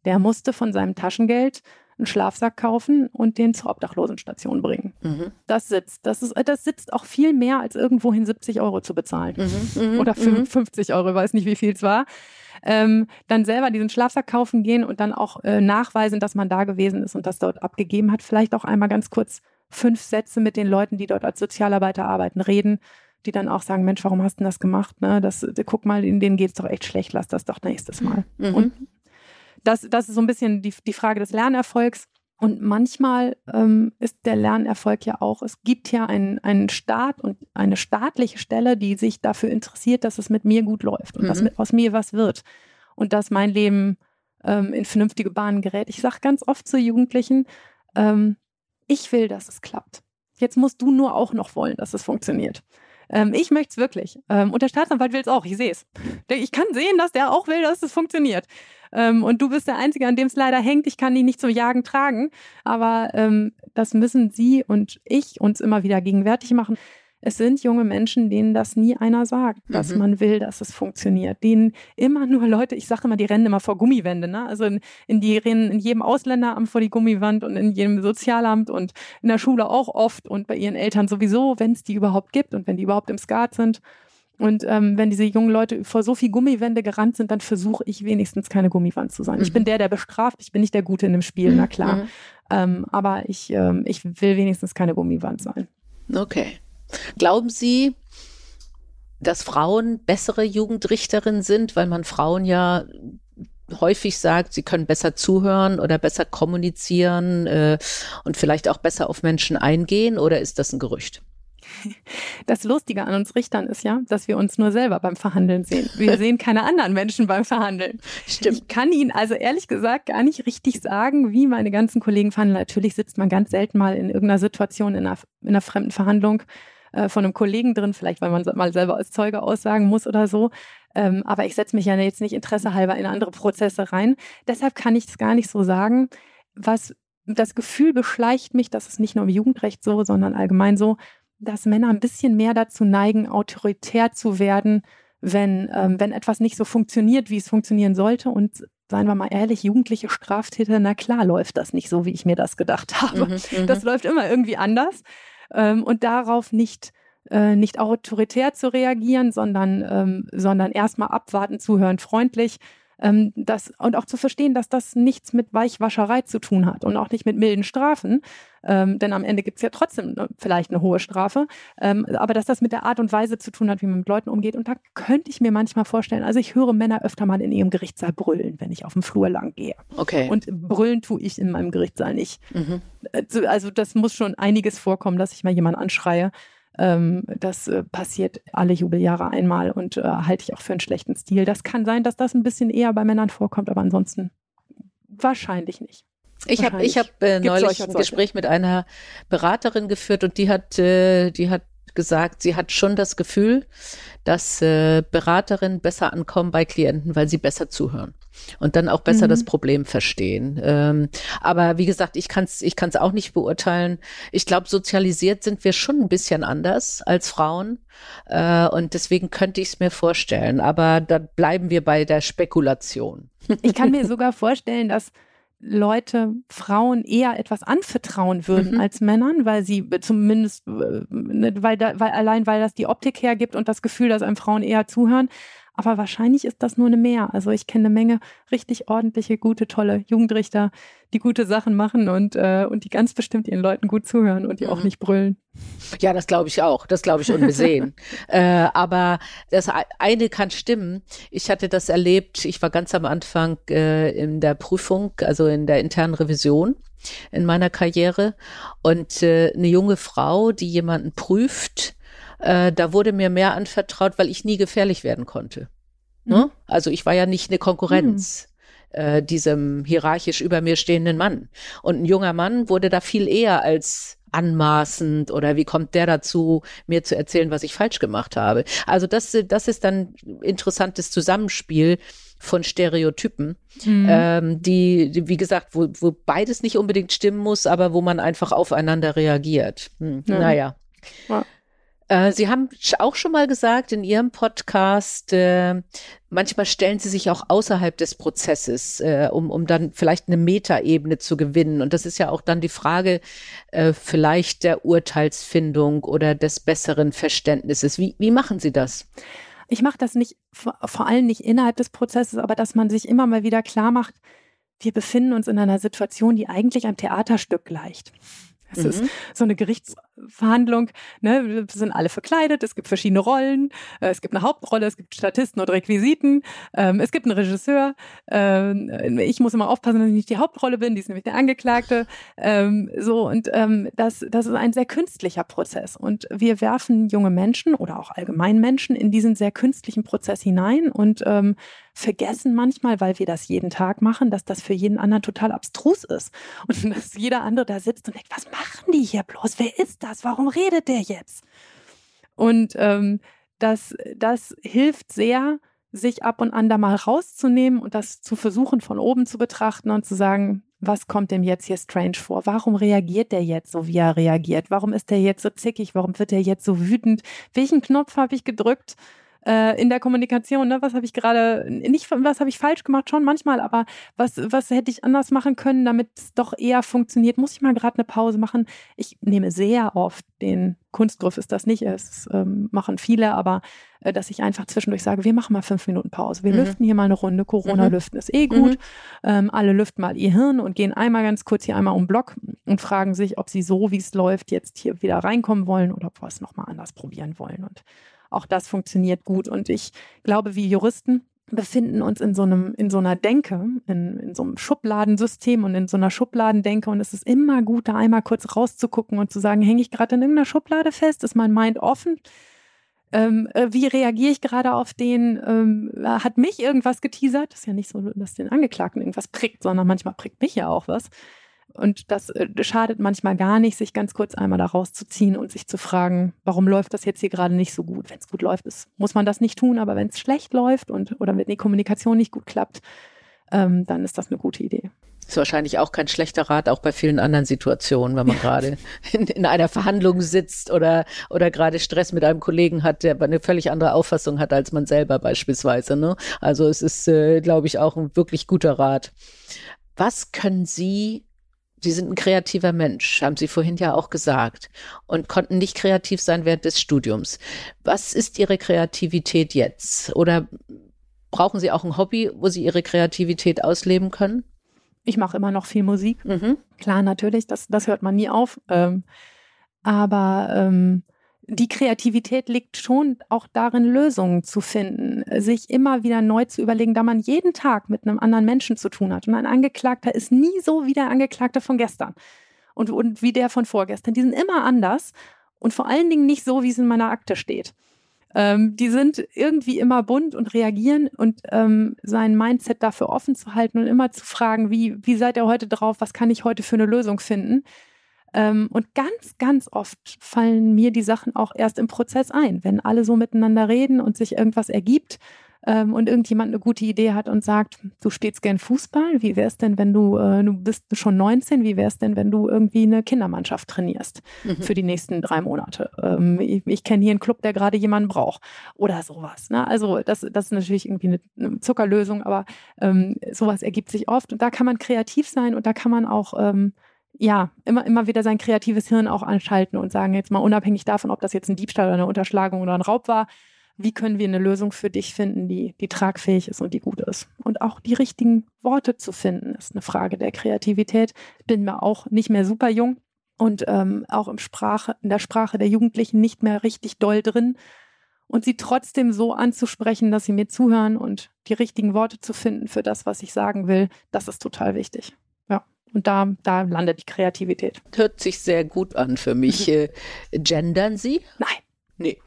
der musste von seinem Taschengeld einen Schlafsack kaufen und den zur Obdachlosenstation bringen. Mhm. Das sitzt. Das, ist, das sitzt auch viel mehr, als irgendwohin 70 Euro zu bezahlen. Mhm. Mhm. Oder 50 mhm. Euro, weiß nicht, wie viel es war. Ähm, dann selber diesen Schlafsack kaufen gehen und dann auch äh, nachweisen, dass man da gewesen ist und das dort abgegeben hat. Vielleicht auch einmal ganz kurz fünf Sätze mit den Leuten, die dort als Sozialarbeiter arbeiten, reden, die dann auch sagen, Mensch, warum hast du das gemacht? Ne? Das, guck mal, in denen geht es doch echt schlecht, lass das doch nächstes Mal. Mhm. Und das, das ist so ein bisschen die, die Frage des Lernerfolgs. Und manchmal ähm, ist der Lernerfolg ja auch, es gibt ja einen, einen Staat und eine staatliche Stelle, die sich dafür interessiert, dass es mit mir gut läuft und mhm. dass mit, aus mir was wird und dass mein Leben ähm, in vernünftige Bahnen gerät. Ich sage ganz oft zu Jugendlichen, ähm, ich will, dass es klappt. Jetzt musst du nur auch noch wollen, dass es funktioniert. Ähm, ich möchte es wirklich. Ähm, und der Staatsanwalt will es auch. Ich sehe es. Ich kann sehen, dass der auch will, dass es funktioniert. Ähm, und du bist der Einzige, an dem es leider hängt. Ich kann ihn nicht zum Jagen tragen. Aber ähm, das müssen Sie und ich uns immer wieder gegenwärtig machen es sind junge Menschen, denen das nie einer sagt, dass mhm. man will, dass es funktioniert. Denen immer nur Leute, ich sage immer, die rennen immer vor Gummiwände. Ne? Also in, in, die rennen in jedem Ausländeramt vor die Gummiwand und in jedem Sozialamt und in der Schule auch oft und bei ihren Eltern sowieso, wenn es die überhaupt gibt und wenn die überhaupt im Skat sind. Und ähm, wenn diese jungen Leute vor so viel Gummiwände gerannt sind, dann versuche ich wenigstens keine Gummiwand zu sein. Mhm. Ich bin der, der bestraft, ich bin nicht der Gute in dem Spiel, na klar. Mhm. Ähm, aber ich, ähm, ich will wenigstens keine Gummiwand sein. Okay. Glauben Sie, dass Frauen bessere Jugendrichterinnen sind, weil man Frauen ja häufig sagt, sie können besser zuhören oder besser kommunizieren äh, und vielleicht auch besser auf Menschen eingehen oder ist das ein Gerücht? Das Lustige an uns Richtern ist ja, dass wir uns nur selber beim Verhandeln sehen. Wir sehen keine anderen Menschen beim Verhandeln. Stimmt. Ich kann Ihnen also ehrlich gesagt gar nicht richtig sagen, wie meine ganzen Kollegen verhandeln. Natürlich sitzt man ganz selten mal in irgendeiner Situation in einer, in einer fremden Verhandlung äh, von einem Kollegen drin, vielleicht weil man mal selber als Zeuge aussagen muss oder so. Ähm, aber ich setze mich ja jetzt nicht interessehalber in andere Prozesse rein. Deshalb kann ich es gar nicht so sagen. Was das Gefühl beschleicht mich, dass es nicht nur im Jugendrecht so, sondern allgemein so, dass Männer ein bisschen mehr dazu neigen, autoritär zu werden, wenn, ähm, wenn etwas nicht so funktioniert, wie es funktionieren sollte. Und seien wir mal ehrlich, jugendliche Straftäter, na klar läuft das nicht so, wie ich mir das gedacht habe. Mhm, mhm. das läuft immer irgendwie anders ähm, und darauf nicht äh, nicht autoritär zu reagieren, sondern, ähm, sondern erstmal abwarten, zuhören, freundlich. Ähm, das, und auch zu verstehen, dass das nichts mit Weichwascherei zu tun hat und auch nicht mit milden Strafen, ähm, denn am Ende gibt es ja trotzdem ne, vielleicht eine hohe Strafe, ähm, aber dass das mit der Art und Weise zu tun hat, wie man mit Leuten umgeht. Und da könnte ich mir manchmal vorstellen, also ich höre Männer öfter mal in ihrem Gerichtssaal brüllen, wenn ich auf dem Flur lang gehe. Okay. Und brüllen tue ich in meinem Gerichtssaal nicht. Mhm. Also, also das muss schon einiges vorkommen, dass ich mal jemanden anschreie. Ähm, das äh, passiert alle Jubeljahre einmal und äh, halte ich auch für einen schlechten Stil. Das kann sein, dass das ein bisschen eher bei Männern vorkommt, aber ansonsten wahrscheinlich nicht. Ich habe ich hab, äh, neulich ein Gespräch mit einer Beraterin geführt und die hat, äh, die hat gesagt, sie hat schon das Gefühl, dass äh, Beraterinnen besser ankommen bei Klienten, weil sie besser zuhören und dann auch besser mhm. das Problem verstehen. Ähm, aber wie gesagt, ich kann es ich kann's auch nicht beurteilen. Ich glaube, sozialisiert sind wir schon ein bisschen anders als Frauen äh, und deswegen könnte ich es mir vorstellen. Aber da bleiben wir bei der Spekulation. Ich kann mir sogar vorstellen, dass Leute Frauen eher etwas anvertrauen würden mhm. als Männern, weil sie zumindest, äh, ne, weil, da, weil allein weil das die Optik hergibt und das Gefühl, dass einem Frauen eher zuhören. Aber wahrscheinlich ist das nur eine Mehr. Also ich kenne eine Menge richtig ordentliche, gute, tolle Jugendrichter, die gute Sachen machen und, äh, und die ganz bestimmt ihren Leuten gut zuhören und die mhm. auch nicht brüllen. Ja, das glaube ich auch. Das glaube ich unbesehen. äh, aber das eine kann stimmen. Ich hatte das erlebt. Ich war ganz am Anfang äh, in der Prüfung, also in der internen Revision in meiner Karriere und äh, eine junge Frau, die jemanden prüft, äh, da wurde mir mehr anvertraut, weil ich nie gefährlich werden konnte. Ne? Mhm. Also ich war ja nicht eine Konkurrenz. Mhm diesem hierarchisch über mir stehenden Mann. Und ein junger Mann wurde da viel eher als anmaßend oder wie kommt der dazu, mir zu erzählen, was ich falsch gemacht habe. Also das, das ist dann interessantes Zusammenspiel von Stereotypen, mhm. ähm, die, die, wie gesagt, wo, wo beides nicht unbedingt stimmen muss, aber wo man einfach aufeinander reagiert. Hm. Ja. Naja. Ja. Äh, Sie haben auch schon mal gesagt in Ihrem Podcast, äh, manchmal stellen Sie sich auch außerhalb des Prozesses, äh, um, um dann vielleicht eine Metaebene zu gewinnen. Und das ist ja auch dann die Frage äh, vielleicht der Urteilsfindung oder des besseren Verständnisses. Wie, wie machen Sie das? Ich mache das nicht, vor allem nicht innerhalb des Prozesses, aber dass man sich immer mal wieder klar macht, wir befinden uns in einer Situation, die eigentlich einem Theaterstück gleicht. Es mhm. ist so eine Gerichtsverhandlung. Ne? Wir sind alle verkleidet, es gibt verschiedene Rollen, äh, es gibt eine Hauptrolle, es gibt Statisten und Requisiten, ähm, es gibt einen Regisseur. Ähm, ich muss immer aufpassen, dass ich nicht die Hauptrolle bin, die ist nämlich der Angeklagte. Ähm, so, und ähm, das, das ist ein sehr künstlicher Prozess. Und wir werfen junge Menschen oder auch allgemein Menschen in diesen sehr künstlichen Prozess hinein und ähm, vergessen manchmal, weil wir das jeden Tag machen, dass das für jeden anderen total abstrus ist. Und dass jeder andere da sitzt und denkt, was machen die hier bloß? Wer ist das? Warum redet der jetzt? Und ähm, das, das hilft sehr, sich ab und an da mal rauszunehmen und das zu versuchen, von oben zu betrachten und zu sagen, was kommt dem jetzt hier strange vor? Warum reagiert der jetzt so, wie er reagiert? Warum ist der jetzt so zickig? Warum wird er jetzt so wütend? Welchen Knopf habe ich gedrückt? Äh, in der Kommunikation, ne? was habe ich gerade, nicht was habe ich falsch gemacht, schon manchmal, aber was, was hätte ich anders machen können, damit es doch eher funktioniert? Muss ich mal gerade eine Pause machen? Ich nehme sehr oft den Kunstgriff ist das nicht, es ähm, machen viele, aber äh, dass ich einfach zwischendurch sage, wir machen mal fünf Minuten Pause, wir mhm. lüften hier mal eine Runde, Corona mhm. lüften ist eh gut, mhm. ähm, alle lüften mal ihr Hirn und gehen einmal ganz kurz hier einmal um den Block und fragen sich, ob sie so, wie es läuft, jetzt hier wieder reinkommen wollen oder ob wir es nochmal anders probieren wollen und auch das funktioniert gut. Und ich glaube, wie Juristen befinden uns in so einem, in so einer Denke, in, in so einem Schubladensystem und in so einer Schubladendenke. Und es ist immer gut, da einmal kurz rauszugucken und zu sagen, hänge ich gerade in irgendeiner Schublade fest? Ist mein Mind offen? Ähm, äh, wie reagiere ich gerade auf den? Ähm, hat mich irgendwas geteasert? Das ist ja nicht so, dass den Angeklagten irgendwas prickt, sondern manchmal prickt mich ja auch was. Und das äh, schadet manchmal gar nicht, sich ganz kurz einmal da rauszuziehen und sich zu fragen, warum läuft das jetzt hier gerade nicht so gut? Wenn es gut läuft, ist, muss man das nicht tun, aber wenn es schlecht läuft und oder wenn die Kommunikation nicht gut klappt, ähm, dann ist das eine gute Idee. Ist wahrscheinlich auch kein schlechter Rat, auch bei vielen anderen Situationen, wenn man gerade in, in, einer Verhandlung sitzt oder, oder gerade Stress mit einem Kollegen hat, der eine völlig andere Auffassung hat als man selber beispielsweise. Ne? Also es ist, äh, glaube ich, auch ein wirklich guter Rat. Was können Sie Sie sind ein kreativer Mensch, haben Sie vorhin ja auch gesagt, und konnten nicht kreativ sein während des Studiums. Was ist Ihre Kreativität jetzt? Oder brauchen Sie auch ein Hobby, wo Sie Ihre Kreativität ausleben können? Ich mache immer noch viel Musik. Mhm. Klar, natürlich, das, das hört man nie auf. Ähm, aber ähm, die Kreativität liegt schon auch darin, Lösungen zu finden, sich immer wieder neu zu überlegen, da man jeden Tag mit einem anderen Menschen zu tun hat. Und ein Angeklagter ist nie so wie der Angeklagte von gestern und, und wie der von vorgestern. Die sind immer anders und vor allen Dingen nicht so, wie es in meiner Akte steht. Ähm, die sind irgendwie immer bunt und reagieren und ähm, sein Mindset dafür offen zu halten und immer zu fragen, wie, wie seid ihr heute drauf, was kann ich heute für eine Lösung finden? Ähm, und ganz, ganz oft fallen mir die Sachen auch erst im Prozess ein, wenn alle so miteinander reden und sich irgendwas ergibt ähm, und irgendjemand eine gute Idee hat und sagt, du spielst gern Fußball, wie wäre es denn, wenn du, äh, du bist schon 19, wie wäre es denn, wenn du irgendwie eine Kindermannschaft trainierst mhm. für die nächsten drei Monate? Ähm, ich, ich kenne hier einen Club, der gerade jemanden braucht oder sowas. Ne? Also das, das ist natürlich irgendwie eine, eine Zuckerlösung, aber ähm, sowas ergibt sich oft und da kann man kreativ sein und da kann man auch ähm, ja, immer, immer wieder sein kreatives Hirn auch anschalten und sagen, jetzt mal unabhängig davon, ob das jetzt ein Diebstahl oder eine Unterschlagung oder ein Raub war, wie können wir eine Lösung für dich finden, die, die tragfähig ist und die gut ist. Und auch die richtigen Worte zu finden, ist eine Frage der Kreativität. Bin mir auch nicht mehr super jung und ähm, auch im Sprache, in der Sprache der Jugendlichen nicht mehr richtig doll drin. Und sie trotzdem so anzusprechen, dass sie mir zuhören und die richtigen Worte zu finden für das, was ich sagen will, das ist total wichtig. Und da, da landet die Kreativität. Hört sich sehr gut an für mich. Äh, gendern Sie? Nein. Nee.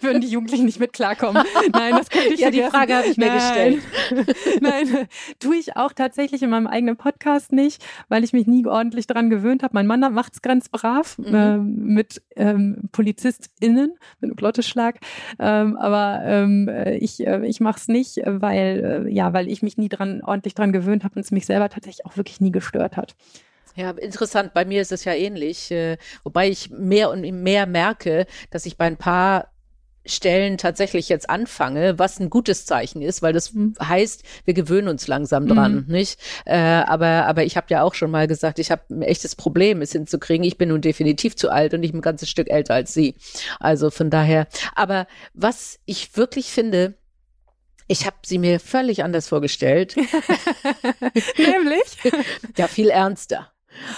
würden die Jugendlichen nicht mit klarkommen. Nein, das könnte ich Ja, vergessen. die Frage habe ich mir Nein. gestellt. Nein, tue ich auch tatsächlich in meinem eigenen Podcast nicht, weil ich mich nie ordentlich dran gewöhnt habe. Mein Mann macht es ganz brav mhm. äh, mit ähm, PolizistInnen, mit einem Glotteschlag. Ähm, aber ähm, ich, äh, ich mache es nicht, weil, äh, ja, weil ich mich nie dran, ordentlich dran gewöhnt habe und es mich selber tatsächlich auch wirklich nie gestört hat. Ja, interessant. Bei mir ist es ja ähnlich, äh, wobei ich mehr und mehr merke, dass ich bei ein paar Stellen tatsächlich jetzt anfange, was ein gutes Zeichen ist, weil das mhm. heißt, wir gewöhnen uns langsam dran, mhm. nicht? Äh, aber aber ich habe ja auch schon mal gesagt, ich habe ein echtes Problem, es hinzukriegen. Ich bin nun definitiv zu alt und ich ein ganzes Stück älter als Sie. Also von daher. Aber was ich wirklich finde, ich habe sie mir völlig anders vorgestellt. Nämlich? ja, viel ernster.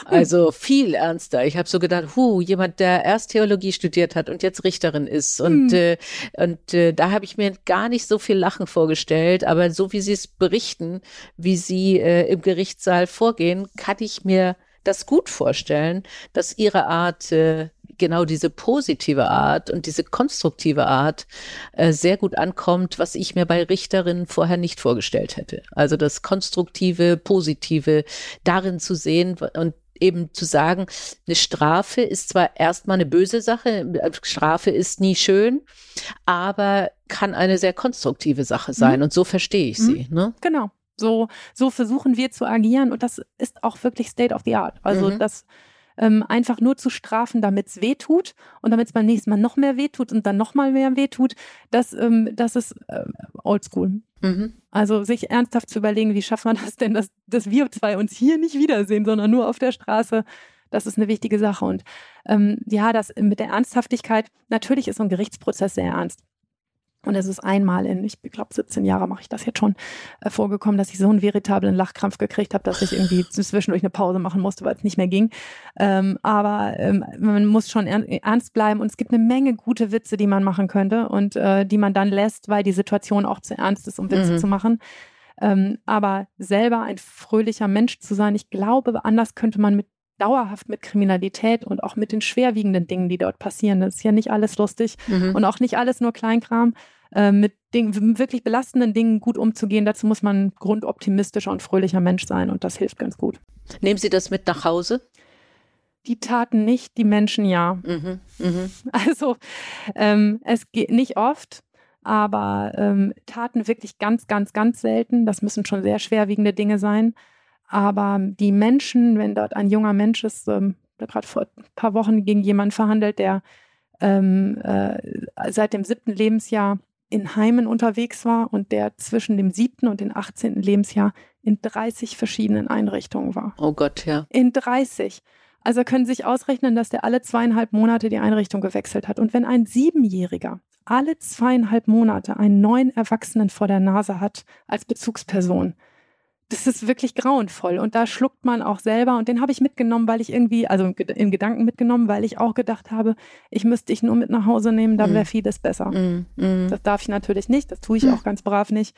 Also viel ernster. Ich habe so gedacht, hu, jemand, der erst Theologie studiert hat und jetzt Richterin ist. Und, hm. äh, und äh, da habe ich mir gar nicht so viel Lachen vorgestellt, aber so wie Sie es berichten, wie Sie äh, im Gerichtssaal vorgehen, kann ich mir das gut vorstellen, dass Ihre Art äh, genau diese positive Art und diese konstruktive Art äh, sehr gut ankommt, was ich mir bei Richterinnen vorher nicht vorgestellt hätte. Also das konstruktive, positive darin zu sehen und eben zu sagen, eine Strafe ist zwar erstmal eine böse Sache, Strafe ist nie schön, aber kann eine sehr konstruktive Sache sein. Mhm. Und so verstehe ich sie. Mhm. Ne? Genau. So, so versuchen wir zu agieren und das ist auch wirklich State of the Art. Also mhm. das ähm, einfach nur zu strafen, damit es weh tut und damit es beim nächsten Mal noch mehr weh tut und dann noch mal mehr weh tut, das, ähm, das ist äh, oldschool. Mhm. Also sich ernsthaft zu überlegen, wie schaffen wir das denn, dass, dass wir zwei uns hier nicht wiedersehen, sondern nur auf der Straße. Das ist eine wichtige Sache. Und ähm, ja, das mit der Ernsthaftigkeit, natürlich ist so ein Gerichtsprozess sehr ernst. Und es ist einmal in, ich glaube, 17 Jahre mache ich das jetzt schon, äh, vorgekommen, dass ich so einen veritablen Lachkrampf gekriegt habe, dass ich irgendwie zwischendurch eine Pause machen musste, weil es nicht mehr ging. Ähm, aber ähm, man muss schon ernst bleiben und es gibt eine Menge gute Witze, die man machen könnte und äh, die man dann lässt, weil die Situation auch zu ernst ist, um Witze mhm. zu machen. Ähm, aber selber ein fröhlicher Mensch zu sein, ich glaube, anders könnte man mit dauerhaft mit Kriminalität und auch mit den schwerwiegenden Dingen, die dort passieren. Das ist ja nicht alles lustig mhm. und auch nicht alles nur Kleinkram. Äh, mit Dingen, wirklich belastenden Dingen gut umzugehen, dazu muss man grundoptimistischer und fröhlicher Mensch sein und das hilft ganz gut. Nehmen Sie das mit nach Hause? Die Taten nicht, die Menschen ja. Mhm, mh. Also ähm, es geht nicht oft, aber ähm, Taten wirklich ganz, ganz, ganz selten. Das müssen schon sehr schwerwiegende Dinge sein. Aber die Menschen, wenn dort ein junger Mensch ist, ähm, gerade vor ein paar Wochen gegen jemanden verhandelt, der ähm, äh, seit dem siebten Lebensjahr in Heimen unterwegs war und der zwischen dem siebten und dem 18. Lebensjahr in 30 verschiedenen Einrichtungen war. Oh Gott, ja. In 30. Also können Sie sich ausrechnen, dass der alle zweieinhalb Monate die Einrichtung gewechselt hat. Und wenn ein Siebenjähriger alle zweieinhalb Monate einen neuen Erwachsenen vor der Nase hat als Bezugsperson, das ist wirklich grauenvoll. Und da schluckt man auch selber. Und den habe ich mitgenommen, weil ich irgendwie, also in Gedanken mitgenommen, weil ich auch gedacht habe, ich müsste dich nur mit nach Hause nehmen, dann wäre mm. vieles besser. Mm, mm. Das darf ich natürlich nicht, das tue ich auch ganz brav nicht.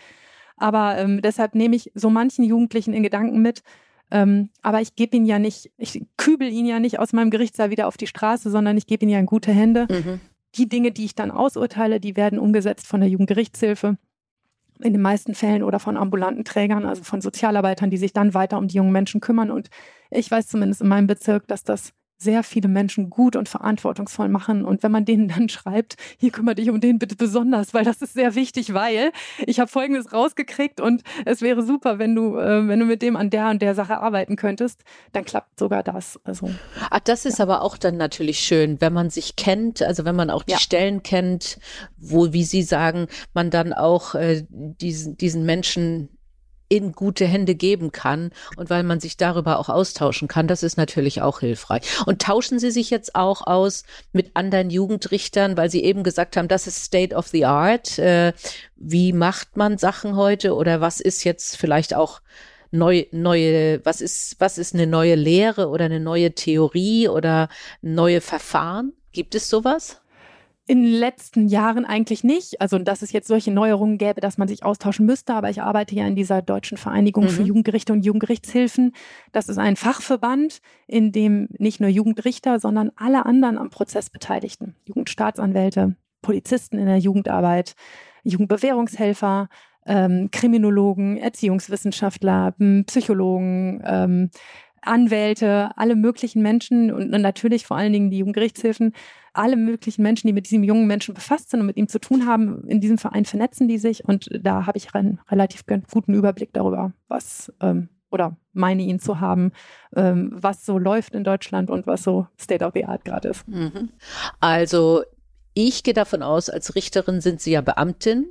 Aber ähm, deshalb nehme ich so manchen Jugendlichen in Gedanken mit. Ähm, aber ich gebe ihn ja nicht, ich kübel ihn ja nicht aus meinem Gerichtssaal wieder auf die Straße, sondern ich gebe ihn ja in gute Hände. Mhm. Die Dinge, die ich dann ausurteile, die werden umgesetzt von der Jugendgerichtshilfe in den meisten Fällen oder von ambulanten Trägern, also von Sozialarbeitern, die sich dann weiter um die jungen Menschen kümmern. Und ich weiß zumindest in meinem Bezirk, dass das sehr viele Menschen gut und verantwortungsvoll machen. Und wenn man denen dann schreibt, hier kümmere dich um den bitte besonders, weil das ist sehr wichtig, weil ich habe Folgendes rausgekriegt und es wäre super, wenn du, äh, wenn du mit dem an der und der Sache arbeiten könntest, dann klappt sogar das. Also, Ach, das ist ja. aber auch dann natürlich schön, wenn man sich kennt, also wenn man auch die ja. Stellen kennt, wo, wie Sie sagen, man dann auch äh, diesen, diesen Menschen in gute Hände geben kann und weil man sich darüber auch austauschen kann, das ist natürlich auch hilfreich. Und tauschen Sie sich jetzt auch aus mit anderen Jugendrichtern, weil Sie eben gesagt haben, das ist State of the Art. Äh, wie macht man Sachen heute oder was ist jetzt vielleicht auch neu, neue, was ist, was ist eine neue Lehre oder eine neue Theorie oder neue Verfahren? Gibt es sowas? In den letzten Jahren eigentlich nicht. Also, dass es jetzt solche Neuerungen gäbe, dass man sich austauschen müsste. Aber ich arbeite ja in dieser Deutschen Vereinigung mhm. für Jugendgerichte und Jugendgerichtshilfen. Das ist ein Fachverband, in dem nicht nur Jugendrichter, sondern alle anderen am Prozess Beteiligten, Jugendstaatsanwälte, Polizisten in der Jugendarbeit, Jugendbewährungshelfer, ähm, Kriminologen, Erziehungswissenschaftler, Psychologen, ähm, Anwälte, alle möglichen Menschen und natürlich vor allen Dingen die Jugendgerichtshilfen, alle möglichen Menschen, die mit diesem jungen Menschen befasst sind und mit ihm zu tun haben, in diesem Verein vernetzen die sich und da habe ich einen relativ guten Überblick darüber, was ähm, oder meine ihn zu haben, ähm, was so läuft in Deutschland und was so State of the Art gerade ist. Mhm. Also ich gehe davon aus, als Richterin sind Sie ja Beamtin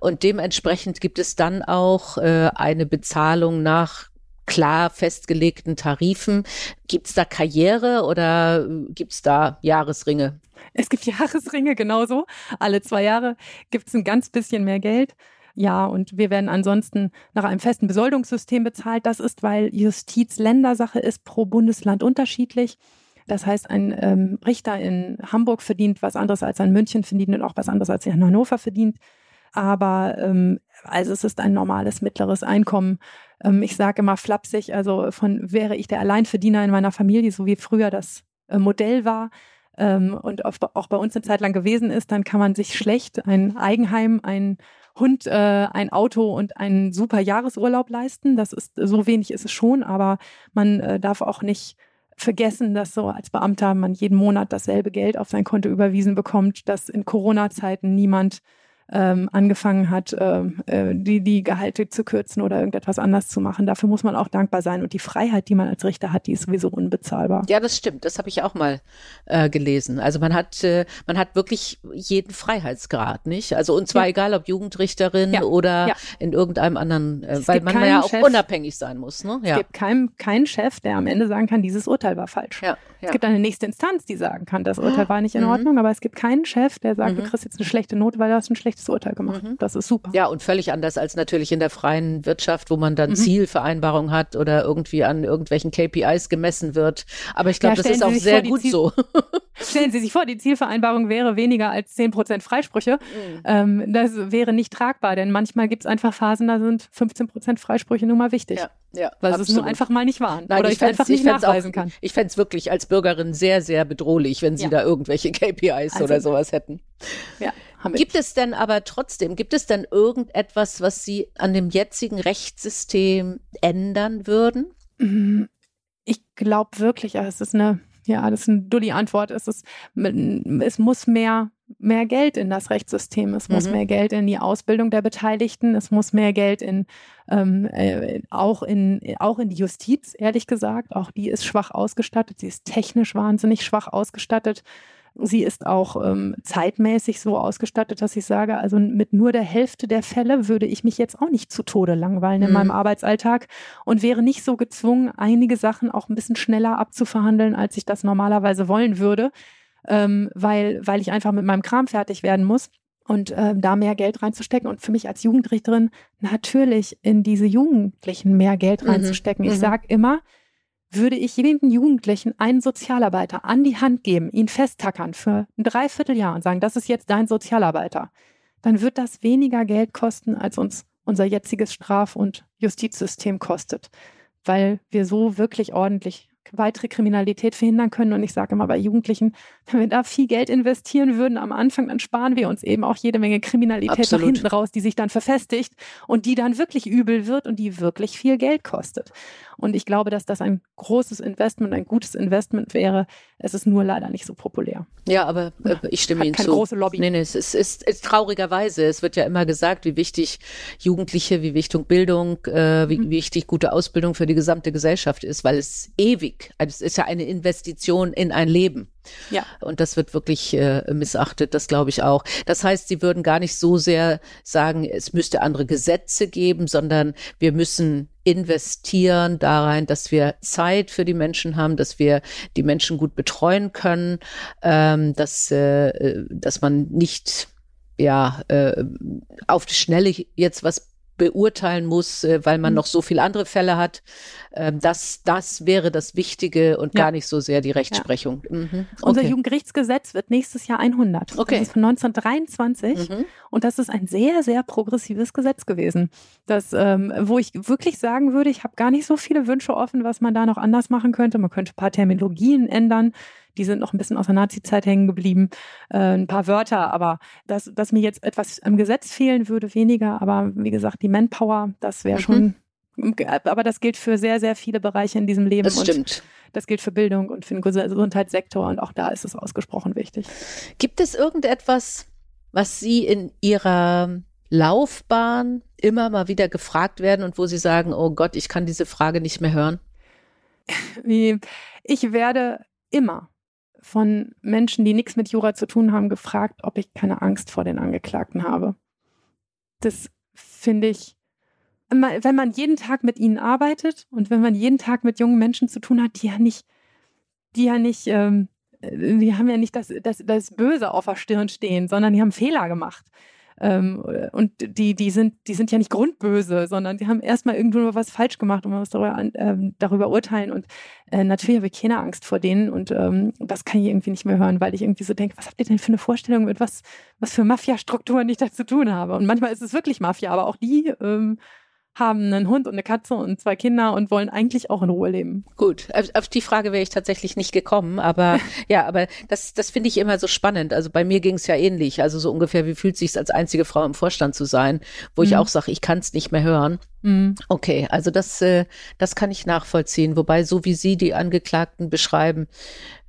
und dementsprechend gibt es dann auch äh, eine Bezahlung nach klar festgelegten Tarifen. Gibt es da Karriere oder gibt es da Jahresringe? Es gibt Jahresringe genauso. Alle zwei Jahre gibt es ein ganz bisschen mehr Geld. Ja, und wir werden ansonsten nach einem festen Besoldungssystem bezahlt. Das ist, weil Justiz Ländersache ist, pro Bundesland unterschiedlich. Das heißt, ein ähm, Richter in Hamburg verdient was anderes als ein München verdient und auch was anderes als in Hannover verdient. Aber ähm, also es ist ein normales mittleres Einkommen. Ähm, ich sage immer flapsig, also von wäre ich der Alleinverdiener in meiner Familie, so wie früher das äh, Modell war, ähm, und auch bei uns eine Zeit lang gewesen ist, dann kann man sich schlecht ein Eigenheim, ein Hund, äh, ein Auto und einen super Jahresurlaub leisten. Das ist so wenig ist es schon, aber man äh, darf auch nicht vergessen, dass so als Beamter man jeden Monat dasselbe Geld auf sein Konto überwiesen bekommt, dass in Corona-Zeiten niemand ähm, angefangen hat, ähm, äh, die, die Gehalte zu kürzen oder irgendetwas anders zu machen. Dafür muss man auch dankbar sein. Und die Freiheit, die man als Richter hat, die ist sowieso unbezahlbar. Ja, das stimmt. Das habe ich auch mal äh, gelesen. Also man hat, äh, man hat wirklich jeden Freiheitsgrad, nicht? Also und zwar ja. egal, ob Jugendrichterin ja. oder ja. in irgendeinem anderen, äh, weil man ja auch Chef, unabhängig sein muss. Ne? Es gibt keinen keinen Chef, der am Ende sagen kann, dieses Urteil war falsch. Es gibt eine nächste Instanz, die sagen kann, das Urteil war nicht in mhm. Ordnung, aber es gibt keinen Chef, der sagt, mhm. du kriegst jetzt eine schlechte Note, weil du hast ein schlechtes schlechtes Urteil gemacht. Mhm. Das ist super. Ja, und völlig anders als natürlich in der freien Wirtschaft, wo man dann mhm. Zielvereinbarung hat oder irgendwie an irgendwelchen KPIs gemessen wird. Aber ich glaube, ja, das ist auch sehr gut Ziel so. stellen Sie sich vor, die Zielvereinbarung wäre weniger als 10 Prozent Freisprüche. Mhm. Ähm, das wäre nicht tragbar, denn manchmal gibt es einfach Phasen, da sind 15 Prozent Freisprüche nun mal wichtig. Ja. Ja, weil absolut. es nur einfach mal nicht waren. Nein, oder ich, ich einfach nicht nachweisen auch, kann. Ich fände es wirklich als Bürgerin sehr, sehr bedrohlich, wenn Sie ja. da irgendwelche KPIs also, oder sowas hätten. Ja, gibt es denn aber trotzdem, gibt es denn irgendetwas, was Sie an dem jetzigen Rechtssystem ändern würden? Mm, ich glaube wirklich, es ist eine, ja, das ist eine Dulli-Antwort. Es ist, es muss mehr mehr Geld in das Rechtssystem, es muss mhm. mehr Geld in die Ausbildung der Beteiligten, es muss mehr Geld in ähm, äh, auch in auch in die Justiz, ehrlich gesagt. Auch die ist schwach ausgestattet, sie ist technisch wahnsinnig schwach ausgestattet. Sie ist auch ähm, zeitmäßig so ausgestattet, dass ich sage, also mit nur der Hälfte der Fälle würde ich mich jetzt auch nicht zu Tode langweilen in mhm. meinem Arbeitsalltag und wäre nicht so gezwungen, einige Sachen auch ein bisschen schneller abzuverhandeln, als ich das normalerweise wollen würde, ähm, weil, weil ich einfach mit meinem Kram fertig werden muss und äh, da mehr Geld reinzustecken und für mich als Jugendrichterin natürlich in diese Jugendlichen mehr Geld mhm. reinzustecken. Mhm. Ich sage immer, würde ich jeden Jugendlichen einen Sozialarbeiter an die Hand geben, ihn festtackern für ein Dreivierteljahr und sagen, das ist jetzt dein Sozialarbeiter, dann wird das weniger Geld kosten, als uns unser jetziges Straf- und Justizsystem kostet, weil wir so wirklich ordentlich weitere Kriminalität verhindern können. Und ich sage immer bei Jugendlichen, wenn wir da viel Geld investieren würden am Anfang, dann sparen wir uns eben auch jede Menge Kriminalität Absolut. nach hinten raus, die sich dann verfestigt und die dann wirklich übel wird und die wirklich viel Geld kostet. Und ich glaube, dass das ein großes Investment, ein gutes Investment wäre. Es ist nur leider nicht so populär. Ja, aber äh, ich stimme Hat Ihnen keine zu. große Lobby. Nee, nee, es ist, ist, ist traurigerweise. Es wird ja immer gesagt, wie wichtig Jugendliche, wie wichtig Bildung, äh, wie mhm. wichtig gute Ausbildung für die gesamte Gesellschaft ist, weil es ewig, es ist ja eine Investition in ein Leben. Ja. Und das wird wirklich äh, missachtet, das glaube ich auch. Das heißt, sie würden gar nicht so sehr sagen, es müsste andere Gesetze geben, sondern wir müssen investieren da rein, dass wir Zeit für die Menschen haben, dass wir die Menschen gut betreuen können, ähm, dass, äh, dass man nicht ja äh, auf die Schnelle jetzt was beurteilen muss, äh, weil man mhm. noch so viele andere Fälle hat. Ähm, das, das wäre das Wichtige und ja. gar nicht so sehr die Rechtsprechung. Ja. Mhm. Okay. Unser Jugendgerichtsgesetz wird nächstes Jahr 100. Okay. Das ist von 1923 mhm. und das ist ein sehr, sehr progressives Gesetz gewesen. Das, ähm, wo ich wirklich sagen würde, ich habe gar nicht so viele Wünsche offen, was man da noch anders machen könnte. Man könnte ein paar Terminologien ändern. Die sind noch ein bisschen aus der Nazi-Zeit hängen geblieben. Äh, ein paar Wörter, aber dass, dass mir jetzt etwas im Gesetz fehlen würde, weniger. Aber wie gesagt, die Manpower, das wäre mhm. schon aber das gilt für sehr, sehr viele Bereiche in diesem Leben. Das stimmt. das gilt für Bildung und für den Gesundheitssektor und auch da ist es ausgesprochen wichtig. Gibt es irgendetwas, was Sie in Ihrer Laufbahn immer mal wieder gefragt werden und wo Sie sagen, oh Gott, ich kann diese Frage nicht mehr hören? Ich werde immer von Menschen, die nichts mit Jura zu tun haben, gefragt, ob ich keine Angst vor den Angeklagten habe. Das finde ich, wenn man jeden Tag mit ihnen arbeitet und wenn man jeden Tag mit jungen Menschen zu tun hat, die ja nicht, die ja nicht, ähm, die haben ja nicht das, das, das Böse auf der Stirn stehen, sondern die haben Fehler gemacht. Ähm, und die, die, sind, die sind ja nicht grundböse, sondern die haben erstmal irgendwo was falsch gemacht und man muss darüber, äh, darüber urteilen. Und äh, natürlich habe ich keine Angst vor denen und ähm, das kann ich irgendwie nicht mehr hören, weil ich irgendwie so denke, was habt ihr denn für eine Vorstellung, mit was, was für Mafia-Strukturen ich da zu tun habe? Und manchmal ist es wirklich Mafia, aber auch die ähm, haben einen Hund und eine Katze und zwei Kinder und wollen eigentlich auch in Ruhe leben. Gut, auf die Frage wäre ich tatsächlich nicht gekommen, aber ja, aber das, das finde ich immer so spannend. Also bei mir ging es ja ähnlich. Also so ungefähr, wie fühlt sich als einzige Frau im Vorstand zu sein, wo mhm. ich auch sage, ich kann es nicht mehr hören. Mhm. Okay, also das, äh, das kann ich nachvollziehen. Wobei, so wie Sie die Angeklagten beschreiben,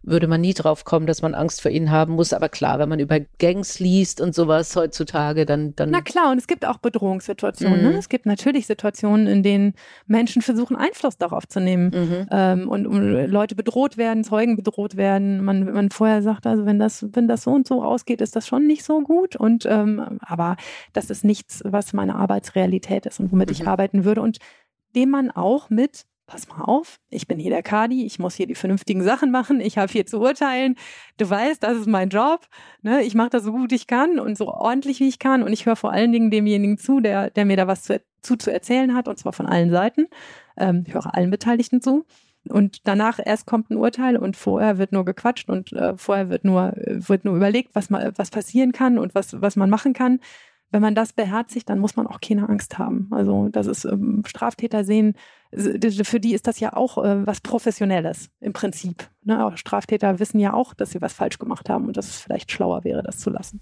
würde man nie drauf kommen, dass man Angst vor ihnen haben muss. Aber klar, wenn man über Gangs liest und sowas heutzutage, dann. dann Na klar, und es gibt auch Bedrohungssituationen. Ne? Mhm. Ne? Es gibt natürlich Situationen, in denen Menschen versuchen, Einfluss darauf zu nehmen mhm. ähm, und um Leute bedroht werden, Zeugen bedroht werden. Man, man vorher sagt, also wenn das, wenn das so und so ausgeht, ist das schon nicht so gut. Und ähm, aber das ist nichts, was meine Arbeitsrealität ist und womit mhm. ich arbeiten würde und dem man auch mit pass mal auf, ich bin hier der Kadi, ich muss hier die vernünftigen Sachen machen, ich habe hier zu urteilen, du weißt, das ist mein Job, ne? ich mache das so gut ich kann und so ordentlich wie ich kann und ich höre vor allen Dingen demjenigen zu, der, der mir da was zu, zu, zu erzählen hat und zwar von allen Seiten. Ähm, ich höre allen Beteiligten zu. Und danach erst kommt ein Urteil und vorher wird nur gequatscht und äh, vorher wird nur, wird nur überlegt, was, man, was passieren kann und was, was man machen kann wenn man das beherzigt, dann muss man auch keine Angst haben. Also das ist ähm, Straftäter sehen, für die ist das ja auch äh, was Professionelles im Prinzip. Ne? Straftäter wissen ja auch, dass sie was falsch gemacht haben und dass es vielleicht schlauer wäre, das zu lassen.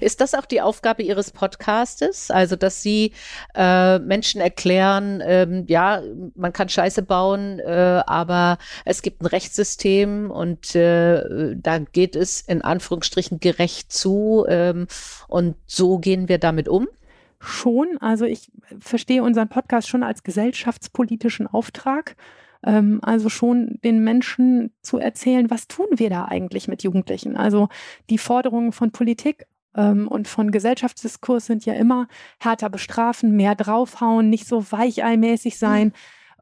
Ist das auch die Aufgabe Ihres Podcastes? Also, dass Sie äh, Menschen erklären, ähm, ja, man kann Scheiße bauen, äh, aber es gibt ein Rechtssystem und äh, da geht es in Anführungsstrichen gerecht zu ähm, und so gehen wir damit um? Schon. Also ich verstehe unseren Podcast schon als gesellschaftspolitischen Auftrag. Ähm, also schon den Menschen zu erzählen, was tun wir da eigentlich mit Jugendlichen? Also die Forderungen von Politik ähm, und von Gesellschaftsdiskurs sind ja immer härter bestrafen, mehr draufhauen, nicht so weicheilmäßig sein.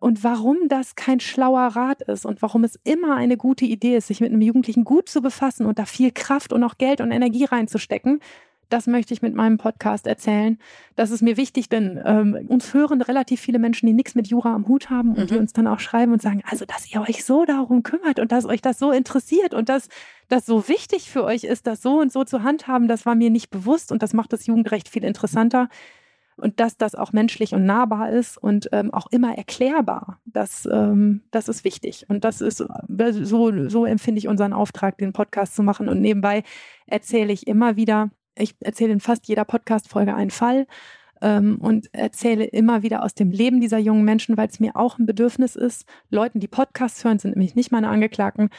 Und warum das kein schlauer Rat ist und warum es immer eine gute Idee ist, sich mit einem Jugendlichen gut zu befassen und da viel Kraft und auch Geld und Energie reinzustecken, das möchte ich mit meinem Podcast erzählen. Das ist mir wichtig, denn ähm, uns hören relativ viele Menschen, die nichts mit Jura am Hut haben und mhm. die uns dann auch schreiben und sagen, also dass ihr euch so darum kümmert und dass euch das so interessiert und dass das so wichtig für euch ist, das so und so zu handhaben, das war mir nicht bewusst und das macht das Jugendrecht viel interessanter. Und dass das auch menschlich und nahbar ist und ähm, auch immer erklärbar, das, ähm, das ist wichtig. Und das ist äh, so, so empfinde ich unseren Auftrag, den Podcast zu machen. Und nebenbei erzähle ich immer wieder ich erzähle in fast jeder Podcast-Folge einen Fall ähm, und erzähle immer wieder aus dem Leben dieser jungen Menschen, weil es mir auch ein Bedürfnis ist, Leuten, die Podcasts hören, sind nämlich nicht meine Angeklagten,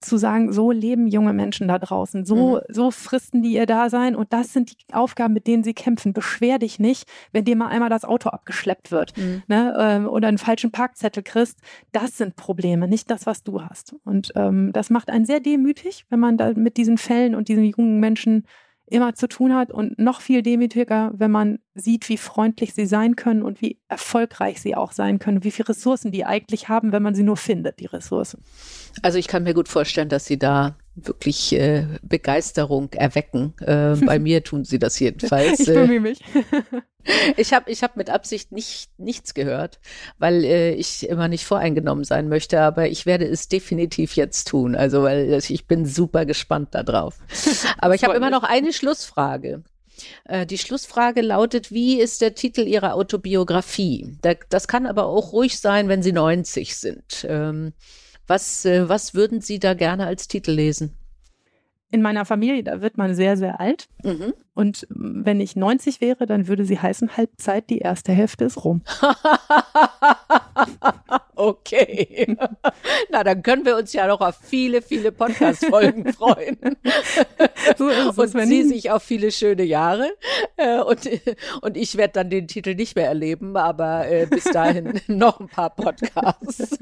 zu sagen, so leben junge Menschen da draußen, so, mhm. so fristen die ihr Dasein und das sind die Aufgaben, mit denen sie kämpfen. Beschwer dich nicht, wenn dir mal einmal das Auto abgeschleppt wird mhm. ne, ähm, oder einen falschen Parkzettel kriegst. Das sind Probleme, nicht das, was du hast. Und ähm, das macht einen sehr demütig, wenn man da mit diesen Fällen und diesen jungen Menschen immer zu tun hat und noch viel demütiger, wenn man sieht, wie freundlich sie sein können und wie erfolgreich sie auch sein können, wie viele Ressourcen die eigentlich haben, wenn man sie nur findet, die Ressourcen. Also ich kann mir gut vorstellen, dass sie da wirklich äh, Begeisterung erwecken. Äh, bei mir tun sie das jedenfalls. ich bemühe mich. ich habe ich hab mit Absicht nicht, nichts gehört, weil äh, ich immer nicht voreingenommen sein möchte, aber ich werde es definitiv jetzt tun. Also, weil ich bin super gespannt darauf. Aber ich habe immer noch eine Schlussfrage. Äh, die Schlussfrage lautet, wie ist der Titel Ihrer Autobiografie? Das kann aber auch ruhig sein, wenn Sie 90 sind. Ähm, was, äh, was würden Sie da gerne als Titel lesen? In meiner Familie, da wird man sehr, sehr alt. Mhm. Und wenn ich 90 wäre, dann würde sie heißen Halbzeit, die erste Hälfte ist rum. Okay. Na, dann können wir uns ja noch auf viele, viele Podcast-Folgen freuen. So ist es, und Sie sich auf viele schöne Jahre. Äh, und, und ich werde dann den Titel nicht mehr erleben, aber äh, bis dahin noch ein paar Podcasts.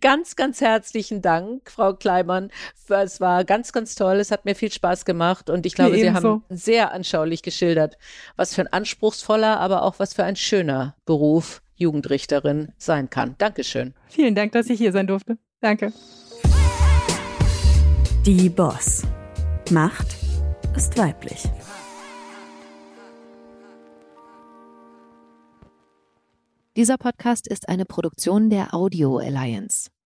Ganz, ganz herzlichen Dank, Frau Kleimann. Es war ganz, ganz toll. Es hat mir viel Spaß gemacht und ich glaube, Sie haben sehr anschaulich geschildert, was für ein anspruchsvoller, aber auch was für ein schöner Beruf Jugendrichterin sein kann. Dankeschön. Vielen Dank, dass ich hier sein durfte. Danke. Die Boss. Macht ist weiblich. Dieser Podcast ist eine Produktion der Audio Alliance.